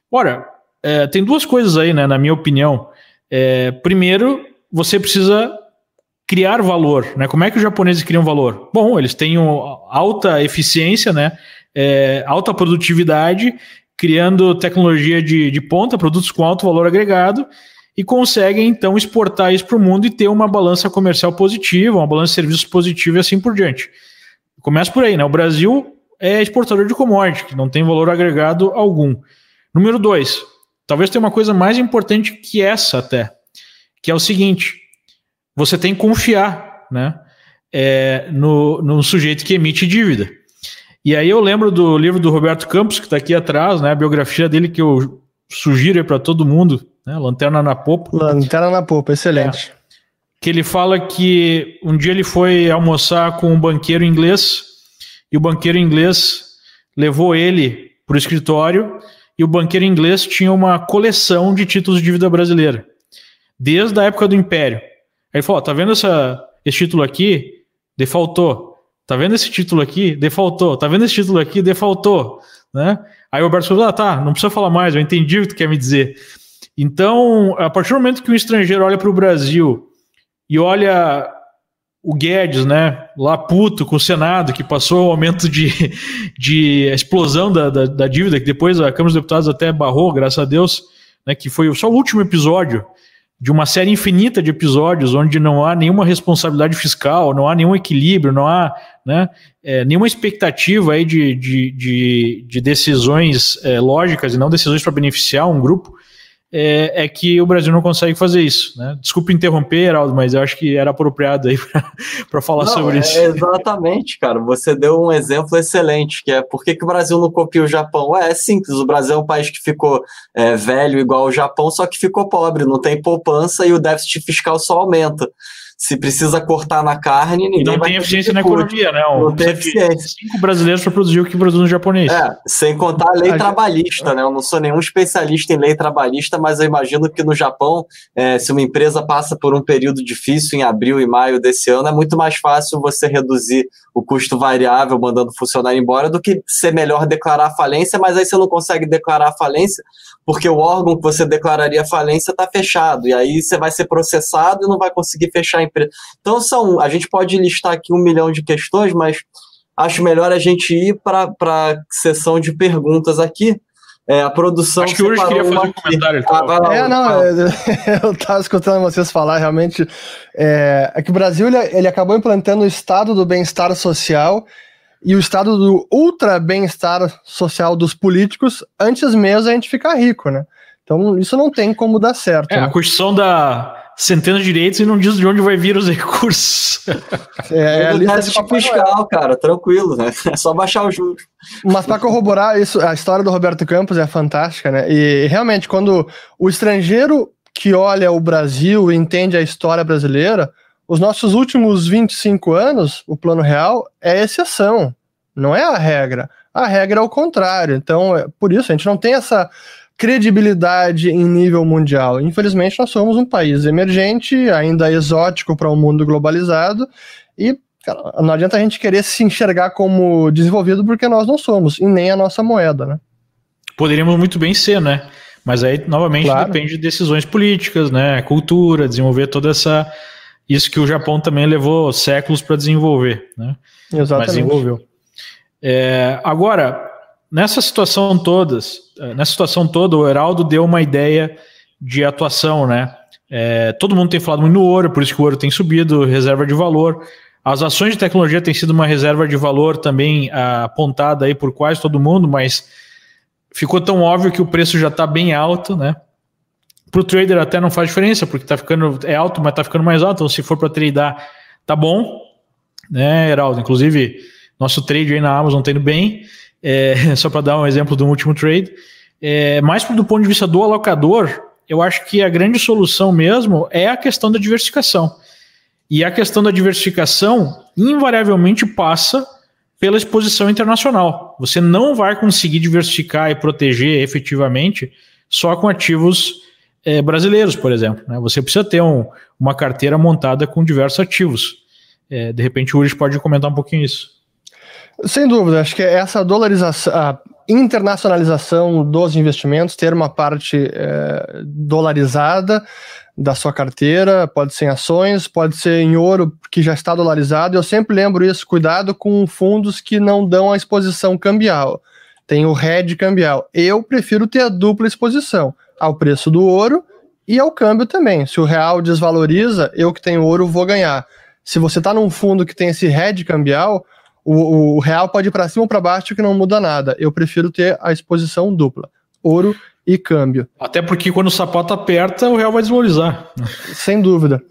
Ora, é, tem duas coisas aí, né, na minha opinião. É, primeiro, você precisa criar valor, né? Como é que os japoneses criam valor? Bom, eles têm alta eficiência, né? É, alta produtividade, criando tecnologia de, de ponta, produtos com alto valor agregado e conseguem então exportar isso para o mundo e ter uma balança comercial positiva, uma balança de serviços positiva e assim por diante. Começa por aí, né? O Brasil é exportador de commodity, que não tem valor agregado algum. Número dois, talvez tenha uma coisa mais importante que essa até, que é o seguinte: você tem que confiar, né? É, no, no sujeito que emite dívida. E aí eu lembro do livro do Roberto Campos, que está aqui atrás, né? A biografia dele que eu sugiro para todo mundo né? Lanterna na Popa. Lanterna na Popa, excelente. É. Que ele fala que um dia ele foi almoçar com um banqueiro inglês e o banqueiro inglês levou ele para o escritório e o banqueiro inglês tinha uma coleção de títulos de dívida brasileira, desde a época do Império. Aí ele falou: tá vendo essa, esse título aqui? Defaultou. Tá vendo esse título aqui? Defaultou. Tá vendo esse título aqui? Defaultou. Né? Aí o Roberto falou: ah, tá, não precisa falar mais, eu entendi o que tu quer me dizer. Então, a partir do momento que um estrangeiro olha para o Brasil e olha o Guedes, né, lá puto com o Senado, que passou o aumento de, de explosão da, da, da, dívida, que depois a Câmara dos Deputados até barrou, graças a Deus, né, que foi só o último episódio de uma série infinita de episódios onde não há nenhuma responsabilidade fiscal, não há nenhum equilíbrio, não há né, é, nenhuma expectativa aí de, de, de, de decisões é, lógicas e não decisões para beneficiar um grupo é, é, que o Brasil não consegue fazer isso. Né? Desculpa interromper, Heraldo, mas eu acho que era apropriado aí [LAUGHS] para falar não, sobre é, isso. Exatamente, cara. Você deu um exemplo excelente, que é por que, que o Brasil não copia o Japão? É, é simples, o Brasil é um país que ficou é, velho igual o Japão, só que ficou pobre, não tem poupança e o déficit fiscal só aumenta se precisa cortar na carne, ninguém e não vai tem eficiência na economia, né? Um, não tem eficiência. Cinco brasileiros para produzir o que produz no japonês. É, sem contar a lei a trabalhista, gente... né? Eu não sou nenhum especialista em lei trabalhista, mas eu imagino que no Japão, é, se uma empresa passa por um período difícil em abril e maio desse ano, é muito mais fácil você reduzir o custo variável mandando funcionário embora do que ser melhor declarar falência, mas aí você não consegue declarar falência porque o órgão que você declararia falência está fechado, e aí você vai ser processado e não vai conseguir fechar a empresa. Então, são, a gente pode listar aqui um milhão de questões, mas acho melhor a gente ir para a sessão de perguntas aqui. É, a produção. Acho que hoje queria fazer um comentário. Ah, lá, é, não, [LAUGHS] eu estava escutando vocês falar realmente. É, é que o Brasil ele, ele acabou implantando o estado do bem-estar social e o estado do ultra bem-estar social dos políticos antes mesmo a gente ficar rico, né? Então isso não tem como dar certo. É, né? a Constituição da centenas de direitos e não diz de onde vai vir os [LAUGHS] recursos. É, é a lista de fiscal, cara, tranquilo, né? [LAUGHS] É só baixar o juros. Mas para corroborar isso, a história do Roberto Campos é fantástica, né? E realmente, quando o estrangeiro que olha o Brasil e entende a história brasileira, os nossos últimos 25 anos, o plano real é exceção, não é a regra. A regra é o contrário. Então, é por isso, a gente não tem essa credibilidade em nível mundial. Infelizmente, nós somos um país emergente, ainda exótico para um mundo globalizado, e cara, não adianta a gente querer se enxergar como desenvolvido porque nós não somos, e nem a nossa moeda, né? Poderíamos muito bem ser, né? Mas aí, novamente, claro. depende de decisões políticas, né? Cultura, desenvolver toda essa. Isso que o Japão também levou séculos para desenvolver, né? Exatamente. Mas desenvolveu. É, agora, nessa situação todas, nessa situação toda, o Heraldo deu uma ideia de atuação, né? É, todo mundo tem falado muito no ouro, por isso que o ouro tem subido, reserva de valor. As ações de tecnologia têm sido uma reserva de valor também ah, apontada aí por quase todo mundo, mas ficou tão óbvio que o preço já está bem alto, né? Para o trader até não faz diferença, porque tá ficando é alto, mas está ficando mais alto. Então, se for para tradear, tá bom, né, Heraldo? Inclusive, nosso trade aí na Amazon está indo bem é, [LAUGHS] só para dar um exemplo do último trade. É, mais do ponto de vista do alocador, eu acho que a grande solução mesmo é a questão da diversificação. E a questão da diversificação invariavelmente passa pela exposição internacional. Você não vai conseguir diversificar e proteger efetivamente só com ativos é, brasileiros, por exemplo. Né? Você precisa ter um, uma carteira montada com diversos ativos. É, de repente o Uri pode comentar um pouquinho isso. Sem dúvida, acho que essa dolarização, a internacionalização dos investimentos, ter uma parte é, dolarizada da sua carteira, pode ser em ações, pode ser em ouro que já está dolarizado. Eu sempre lembro isso, cuidado com fundos que não dão a exposição cambial. Tem o hedge cambial. Eu prefiro ter a dupla exposição ao preço do ouro e ao câmbio também. Se o real desvaloriza, eu que tenho ouro vou ganhar. Se você está num fundo que tem esse hedge cambial, o, o real pode ir para cima ou para baixo que não muda nada. Eu prefiro ter a exposição dupla, ouro e câmbio. Até porque quando o sapato aperta, o real vai desvalorizar. Sem dúvida.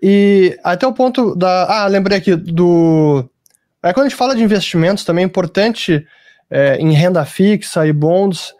E até o ponto da. Ah, lembrei aqui do. É, quando a gente fala de investimentos, também é importante é, em renda fixa e bonds,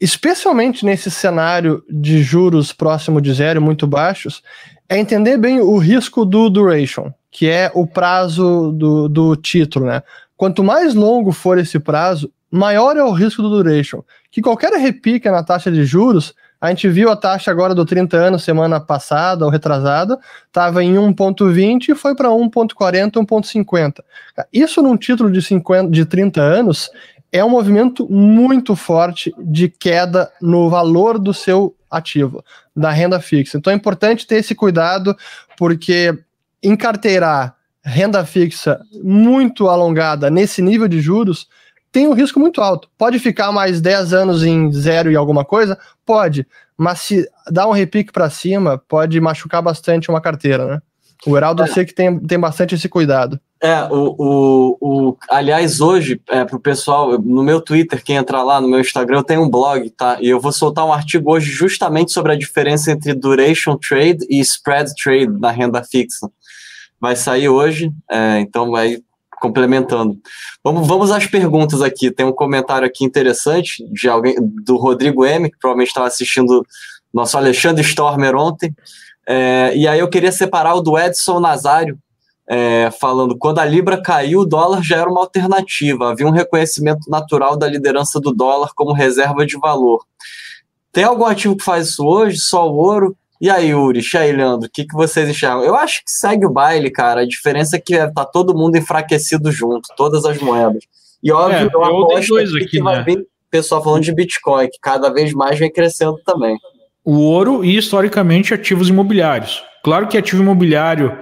especialmente nesse cenário de juros próximo de zero, muito baixos, é entender bem o risco do duration que é o prazo do, do título, né? Quanto mais longo for esse prazo, maior é o risco do duration. Que qualquer repique na taxa de juros, a gente viu a taxa agora do 30 anos semana passada ou retrasada, estava em 1,20 e foi para 1,40, 1,50. Isso num título de, 50, de 30 anos é um movimento muito forte de queda no valor do seu ativo, da renda fixa. Então é importante ter esse cuidado, porque encarteirar renda fixa muito alongada nesse nível de juros tem um risco muito alto. Pode ficar mais 10 anos em zero e alguma coisa? Pode, mas se dá um repique para cima, pode machucar bastante uma carteira, né? O Heraldo é. eu sei que tem, tem bastante esse cuidado. É, o, o, o aliás, hoje, é, pro pessoal, no meu Twitter, quem entrar lá, no meu Instagram, eu tenho um blog, tá? E eu vou soltar um artigo hoje justamente sobre a diferença entre duration trade e spread trade na renda fixa vai sair hoje, é, então vai complementando. Vamos, vamos às perguntas aqui. Tem um comentário aqui interessante de alguém do Rodrigo M, que provavelmente estava assistindo nosso Alexandre Stormer ontem. É, e aí eu queria separar o do Edson Nazário, é, falando quando a Libra caiu, o dólar já era uma alternativa. Havia um reconhecimento natural da liderança do dólar como reserva de valor. Tem algum ativo que faz isso hoje? Só o ouro? E aí, Yuri, Chay, Leandro, o que, que vocês enxergam? Eu acho que segue o baile, cara. A diferença é que tá todo mundo enfraquecido junto, todas as moedas. E óbvio, é, eu aposto aqui, que né? vai vir pessoal falando de Bitcoin, que cada vez mais vem crescendo também. O ouro e, historicamente, ativos imobiliários. Claro que ativo imobiliário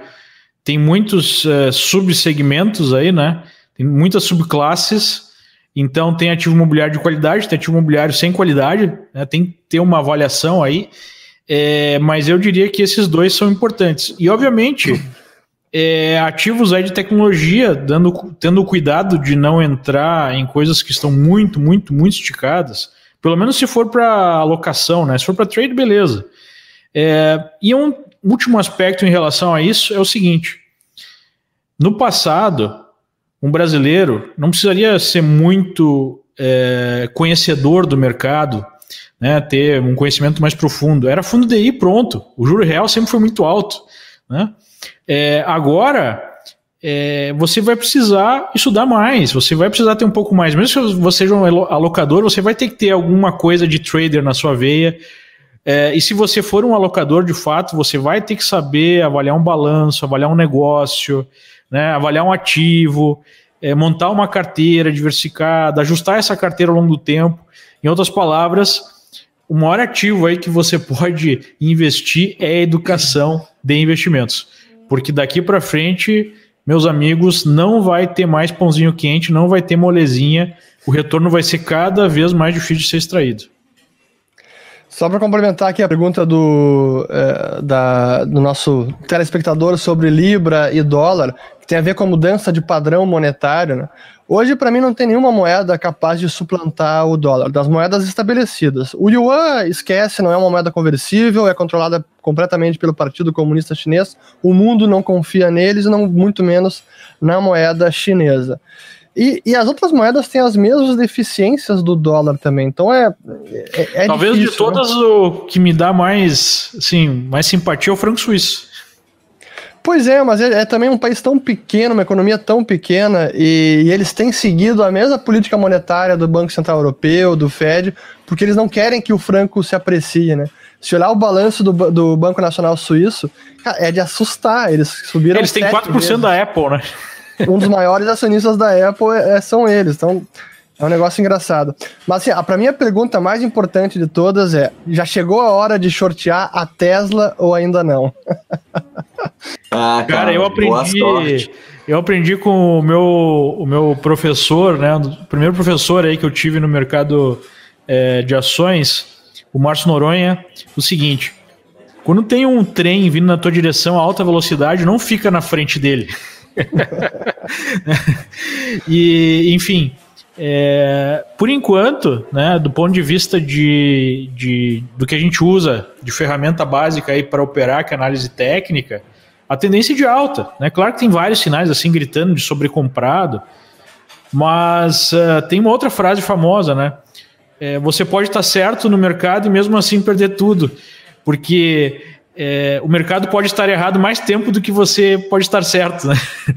tem muitos uh, subsegmentos aí, né? tem muitas subclasses, então tem ativo imobiliário de qualidade, tem ativo imobiliário sem qualidade, né, tem que ter uma avaliação aí, é, mas eu diria que esses dois são importantes. E, obviamente, é, ativos aí de tecnologia, dando, tendo cuidado de não entrar em coisas que estão muito, muito, muito esticadas, pelo menos se for para alocação, né? Se for para trade, beleza. É, e um último aspecto em relação a isso é o seguinte: no passado, um brasileiro não precisaria ser muito é, conhecedor do mercado, né, ter um conhecimento mais profundo. Era fundo DI pronto. O juro real sempre foi muito alto. Né? É, agora, é, você vai precisar estudar mais, você vai precisar ter um pouco mais. Mesmo se você seja um alocador, você vai ter que ter alguma coisa de trader na sua veia. É, e se você for um alocador de fato, você vai ter que saber avaliar um balanço, avaliar um negócio, né, avaliar um ativo, é, montar uma carteira diversificada, ajustar essa carteira ao longo do tempo. Em outras palavras, o maior ativo aí que você [LAUGHS] pode investir é a educação de investimentos. Porque daqui para frente meus amigos, não vai ter mais pãozinho quente, não vai ter molezinha. O retorno vai ser cada vez mais difícil de ser extraído. Só para complementar aqui a pergunta do, é, da, do nosso telespectador sobre Libra e dólar, que tem a ver com a mudança de padrão monetário, né? Hoje, para mim, não tem nenhuma moeda capaz de suplantar o dólar, das moedas estabelecidas. O yuan, esquece, não é uma moeda conversível, é controlada completamente pelo Partido Comunista Chinês. O mundo não confia neles, não muito menos na moeda chinesa. E, e, as outras moedas têm as mesmas deficiências do dólar também. Então é. é, é Talvez difícil, de todas né? o que me dá mais, assim, mais simpatia é o franco suíço. Pois é, mas é, é, também um país tão pequeno, uma economia tão pequena, e, e, eles têm seguido a mesma política monetária do Banco Central Europeu, do Fed, porque eles não querem que o franco se aprecie, né? Se olhar o balanço do, do Banco Nacional Suíço, é de assustar. Eles subiram. Eles têm 4% vezes. da Apple, né? Um dos maiores acionistas da Apple é, é, são eles. Então, é um negócio engraçado. Mas assim, para mim a pergunta mais importante de todas é: já chegou a hora de shortear a Tesla ou ainda não? [LAUGHS] ah, cara, cara, eu aprendi. Eu aprendi com o meu, o meu professor, né? O primeiro professor aí que eu tive no mercado é, de ações, o Márcio Noronha, o seguinte: quando tem um trem vindo na tua direção a alta velocidade, não fica na frente dele. [LAUGHS] e, enfim, é, por enquanto, né, do ponto de vista de, de, do que a gente usa de ferramenta básica para operar, que é análise técnica, a tendência é de alta. Né? Claro que tem vários sinais assim gritando de sobrecomprado, mas uh, tem uma outra frase famosa, né? É, você pode estar certo no mercado e mesmo assim perder tudo, porque é, o mercado pode estar errado mais tempo do que você pode estar certo. Né? [LAUGHS]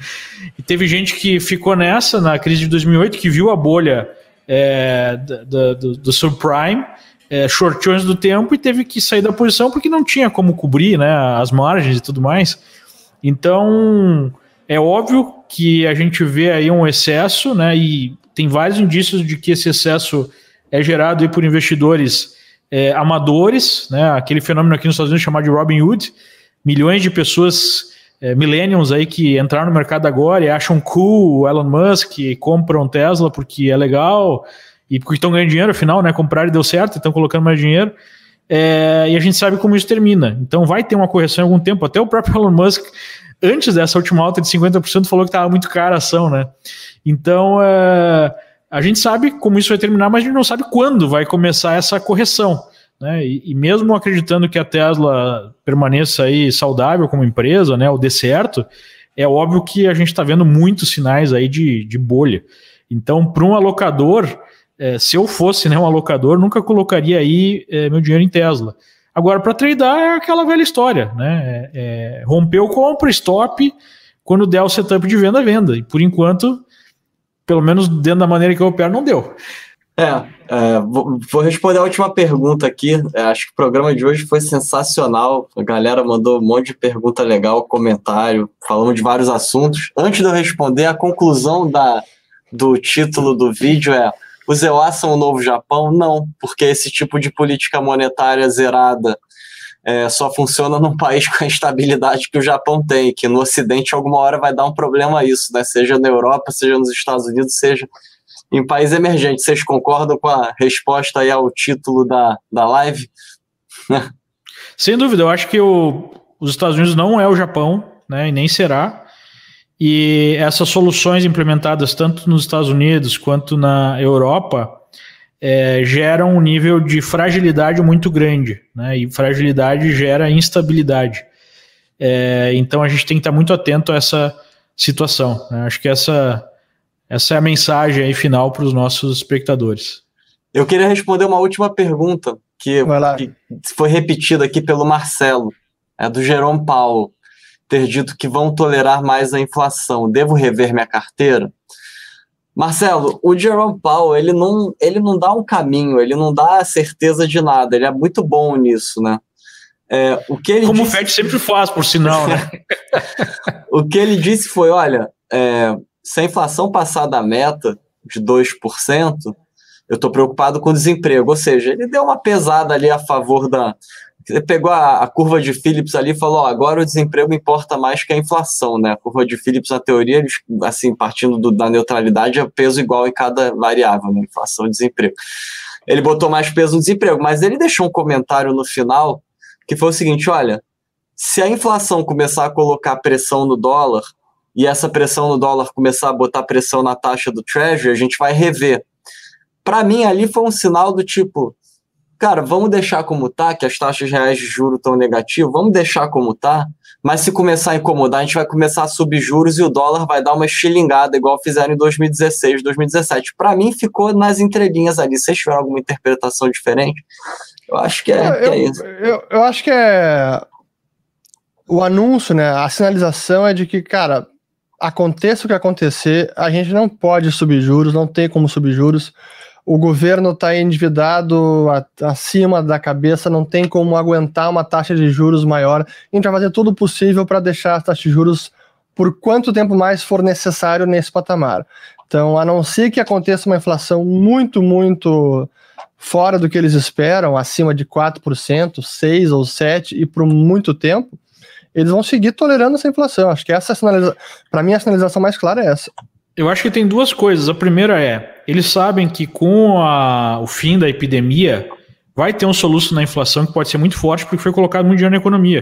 E teve gente que ficou nessa na crise de 2008, que viu a bolha é, do, do, do subprime, é, do tempo e teve que sair da posição porque não tinha como cobrir né, as margens e tudo mais. Então, é óbvio que a gente vê aí um excesso, né, e tem vários indícios de que esse excesso é gerado aí por investidores é, amadores, né? Aquele fenômeno aqui nos Estados Unidos chamado de Robin Hood, milhões de pessoas é, millennials aí que entraram no mercado agora e acham cool o Elon Musk compram Tesla porque é legal e porque estão ganhando dinheiro, afinal, né? Compraram e deu certo, estão colocando mais dinheiro. É, e a gente sabe como isso termina. Então vai ter uma correção em algum tempo. Até o próprio [LAUGHS] Elon Musk, antes dessa última alta de 50%, falou que estava muito cara a ação, né? Então, é, a gente sabe como isso vai terminar, mas a gente não sabe quando vai começar essa correção. Né? E, e, mesmo acreditando que a Tesla permaneça aí saudável como empresa, né, ou dê certo, é óbvio que a gente está vendo muitos sinais aí de, de bolha. Então, para um alocador, é, se eu fosse né, um alocador, nunca colocaria aí é, meu dinheiro em Tesla. Agora, para tradear é aquela velha história, né? É, é rompeu, compra, stop, quando der o setup de venda, venda. E por enquanto, pelo menos dentro da maneira que eu opero, não deu. É, é vou, vou, responder a última pergunta aqui. É, acho que o programa de hoje foi sensacional. A galera mandou um monte de pergunta legal, comentário, falamos de vários assuntos. Antes de eu responder, a conclusão da, do título do vídeo é: os EOA são o novo Japão? Não, porque esse tipo de política monetária zerada é, só funciona num país [LAUGHS] com a estabilidade que o Japão tem, que no Ocidente alguma hora vai dar um problema isso, né? Seja na Europa, seja nos Estados Unidos, seja em país emergente. Vocês concordam com a resposta aí ao título da, da live? [LAUGHS] Sem dúvida, eu acho que o, os Estados Unidos não é o Japão, né? E nem será. E essas soluções implementadas tanto nos Estados Unidos quanto na Europa é, geram um nível de fragilidade muito grande, né? E fragilidade gera instabilidade. É, então a gente tem que estar muito atento a essa situação. Né? Acho que essa, essa é a mensagem aí final para os nossos espectadores. Eu queria responder uma última pergunta que, que foi repetida aqui pelo Marcelo, é do Jerome Paulo ter dito que vão tolerar mais a inflação. Devo rever minha carteira? Marcelo, o Jerome Powell, ele não, ele não dá um caminho, ele não dá certeza de nada, ele é muito bom nisso, né? É, o que ele Como disse... o Fed sempre faz, por sinal, né? [LAUGHS] o que ele disse foi, olha, é, se a inflação passar da meta de 2%, eu estou preocupado com o desemprego. Ou seja, ele deu uma pesada ali a favor da, você pegou a, a, curva de Phillips ali e falou: ó, agora o desemprego importa mais que a inflação, né? A curva de Phillips, na teoria, eles, assim, partindo do, da neutralidade, é peso igual em cada variável, né? Inflação e desemprego. Ele botou mais peso no desemprego, mas ele deixou um comentário no final que foi o seguinte: olha, se a inflação começar a colocar pressão no dólar e essa pressão no dólar começar a botar pressão na taxa do Treasury, a gente vai rever. Para mim, ali foi um sinal do tipo cara, vamos deixar como tá, que as taxas reais de juros estão negativas, vamos deixar como tá, mas se começar a incomodar, a gente vai começar a subir juros e o dólar vai dar uma estilingada, igual fizeram em 2016, 2017. Para mim, ficou nas entrelinhas ali. Vocês tiveram alguma interpretação diferente? Eu acho que é, eu, que é isso. Eu, eu acho que é. O anúncio, né? A sinalização é de que, cara, aconteça o que acontecer, a gente não pode subir juros, não tem como subir juros o governo está endividado acima da cabeça, não tem como aguentar uma taxa de juros maior. A gente vai fazer tudo possível para deixar a taxa de juros por quanto tempo mais for necessário nesse patamar. Então, a não ser que aconteça uma inflação muito, muito fora do que eles esperam, acima de 4%, 6% ou 7% e por muito tempo, eles vão seguir tolerando essa inflação. Acho que essa sinalização, para mim, a sinalização mais clara é essa. Eu acho que tem duas coisas. A primeira é, eles sabem que com a, o fim da epidemia vai ter um soluço na inflação que pode ser muito forte porque foi colocado muito dinheiro na economia.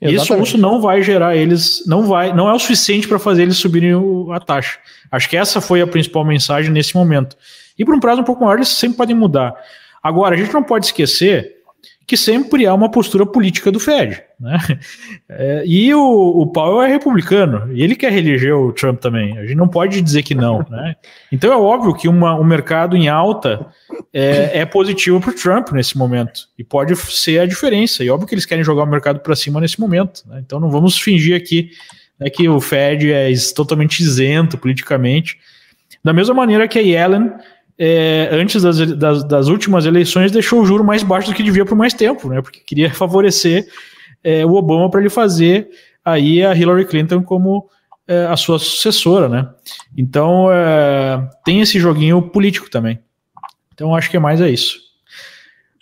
Exatamente. E esse soluço não vai gerar eles, não vai, não é o suficiente para fazer eles subirem o, a taxa. Acho que essa foi a principal mensagem nesse momento. E por um prazo um pouco maior eles sempre podem mudar. Agora, a gente não pode esquecer que sempre há uma postura política do Fed. Né? É, e o, o Powell é republicano, e ele quer reeleger o Trump também. A gente não pode dizer que não. Né? Então é óbvio que uma, um mercado em alta é, é positivo para o Trump nesse momento, e pode ser a diferença. E óbvio que eles querem jogar o mercado para cima nesse momento. Né? Então não vamos fingir aqui né, que o Fed é totalmente isento politicamente. Da mesma maneira que a Yellen é, antes das, das, das, últimas eleições, deixou o juro mais baixo do que devia por mais tempo, né? Porque queria favorecer é, o Obama para ele fazer aí a Hillary Clinton como é, a sua sucessora, né? Então é, tem esse joguinho político também. Então acho que é mais é isso.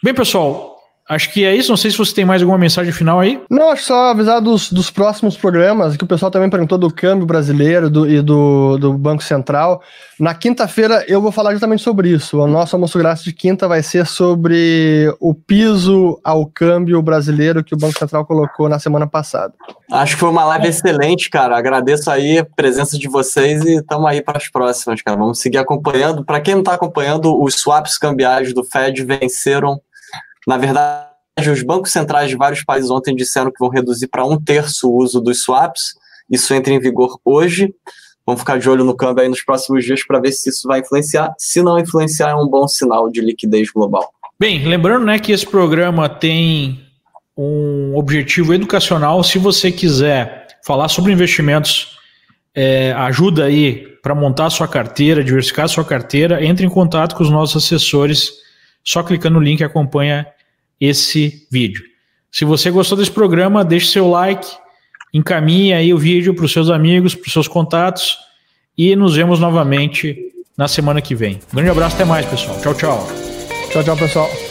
Bem, pessoal, Acho que é isso. Não sei se você tem mais alguma mensagem final aí. Não, acho só avisar dos, dos próximos programas, que o pessoal também perguntou do câmbio brasileiro do, e do, do Banco Central. Na quinta-feira eu vou falar justamente sobre isso. O nosso almoço grátis de quinta vai ser sobre o piso ao câmbio brasileiro que o Banco Central colocou na semana passada. Acho que foi uma live excelente, cara. Agradeço aí a presença de vocês e estamos aí para as próximas, cara. Vamos seguir acompanhando. Para quem não está acompanhando, os swaps cambiais do Fed venceram na verdade, os bancos centrais de vários países ontem disseram que vão reduzir para um terço o uso dos swaps. Isso entra em vigor hoje. Vamos ficar de olho no câmbio aí nos próximos dias para ver se isso vai influenciar. Se não influenciar, é um bom sinal de liquidez global. Bem, lembrando né, que esse programa tem um objetivo educacional. Se você quiser falar sobre investimentos, é, ajuda aí para montar sua carteira, diversificar sua carteira, entre em contato com os nossos assessores, só clicando no link acompanha esse vídeo. Se você gostou desse programa, deixe seu like, encaminhe aí o vídeo para os seus amigos, para os seus contatos e nos vemos novamente na semana que vem. Um grande abraço, até mais, pessoal. Tchau, tchau. Tchau, tchau, pessoal.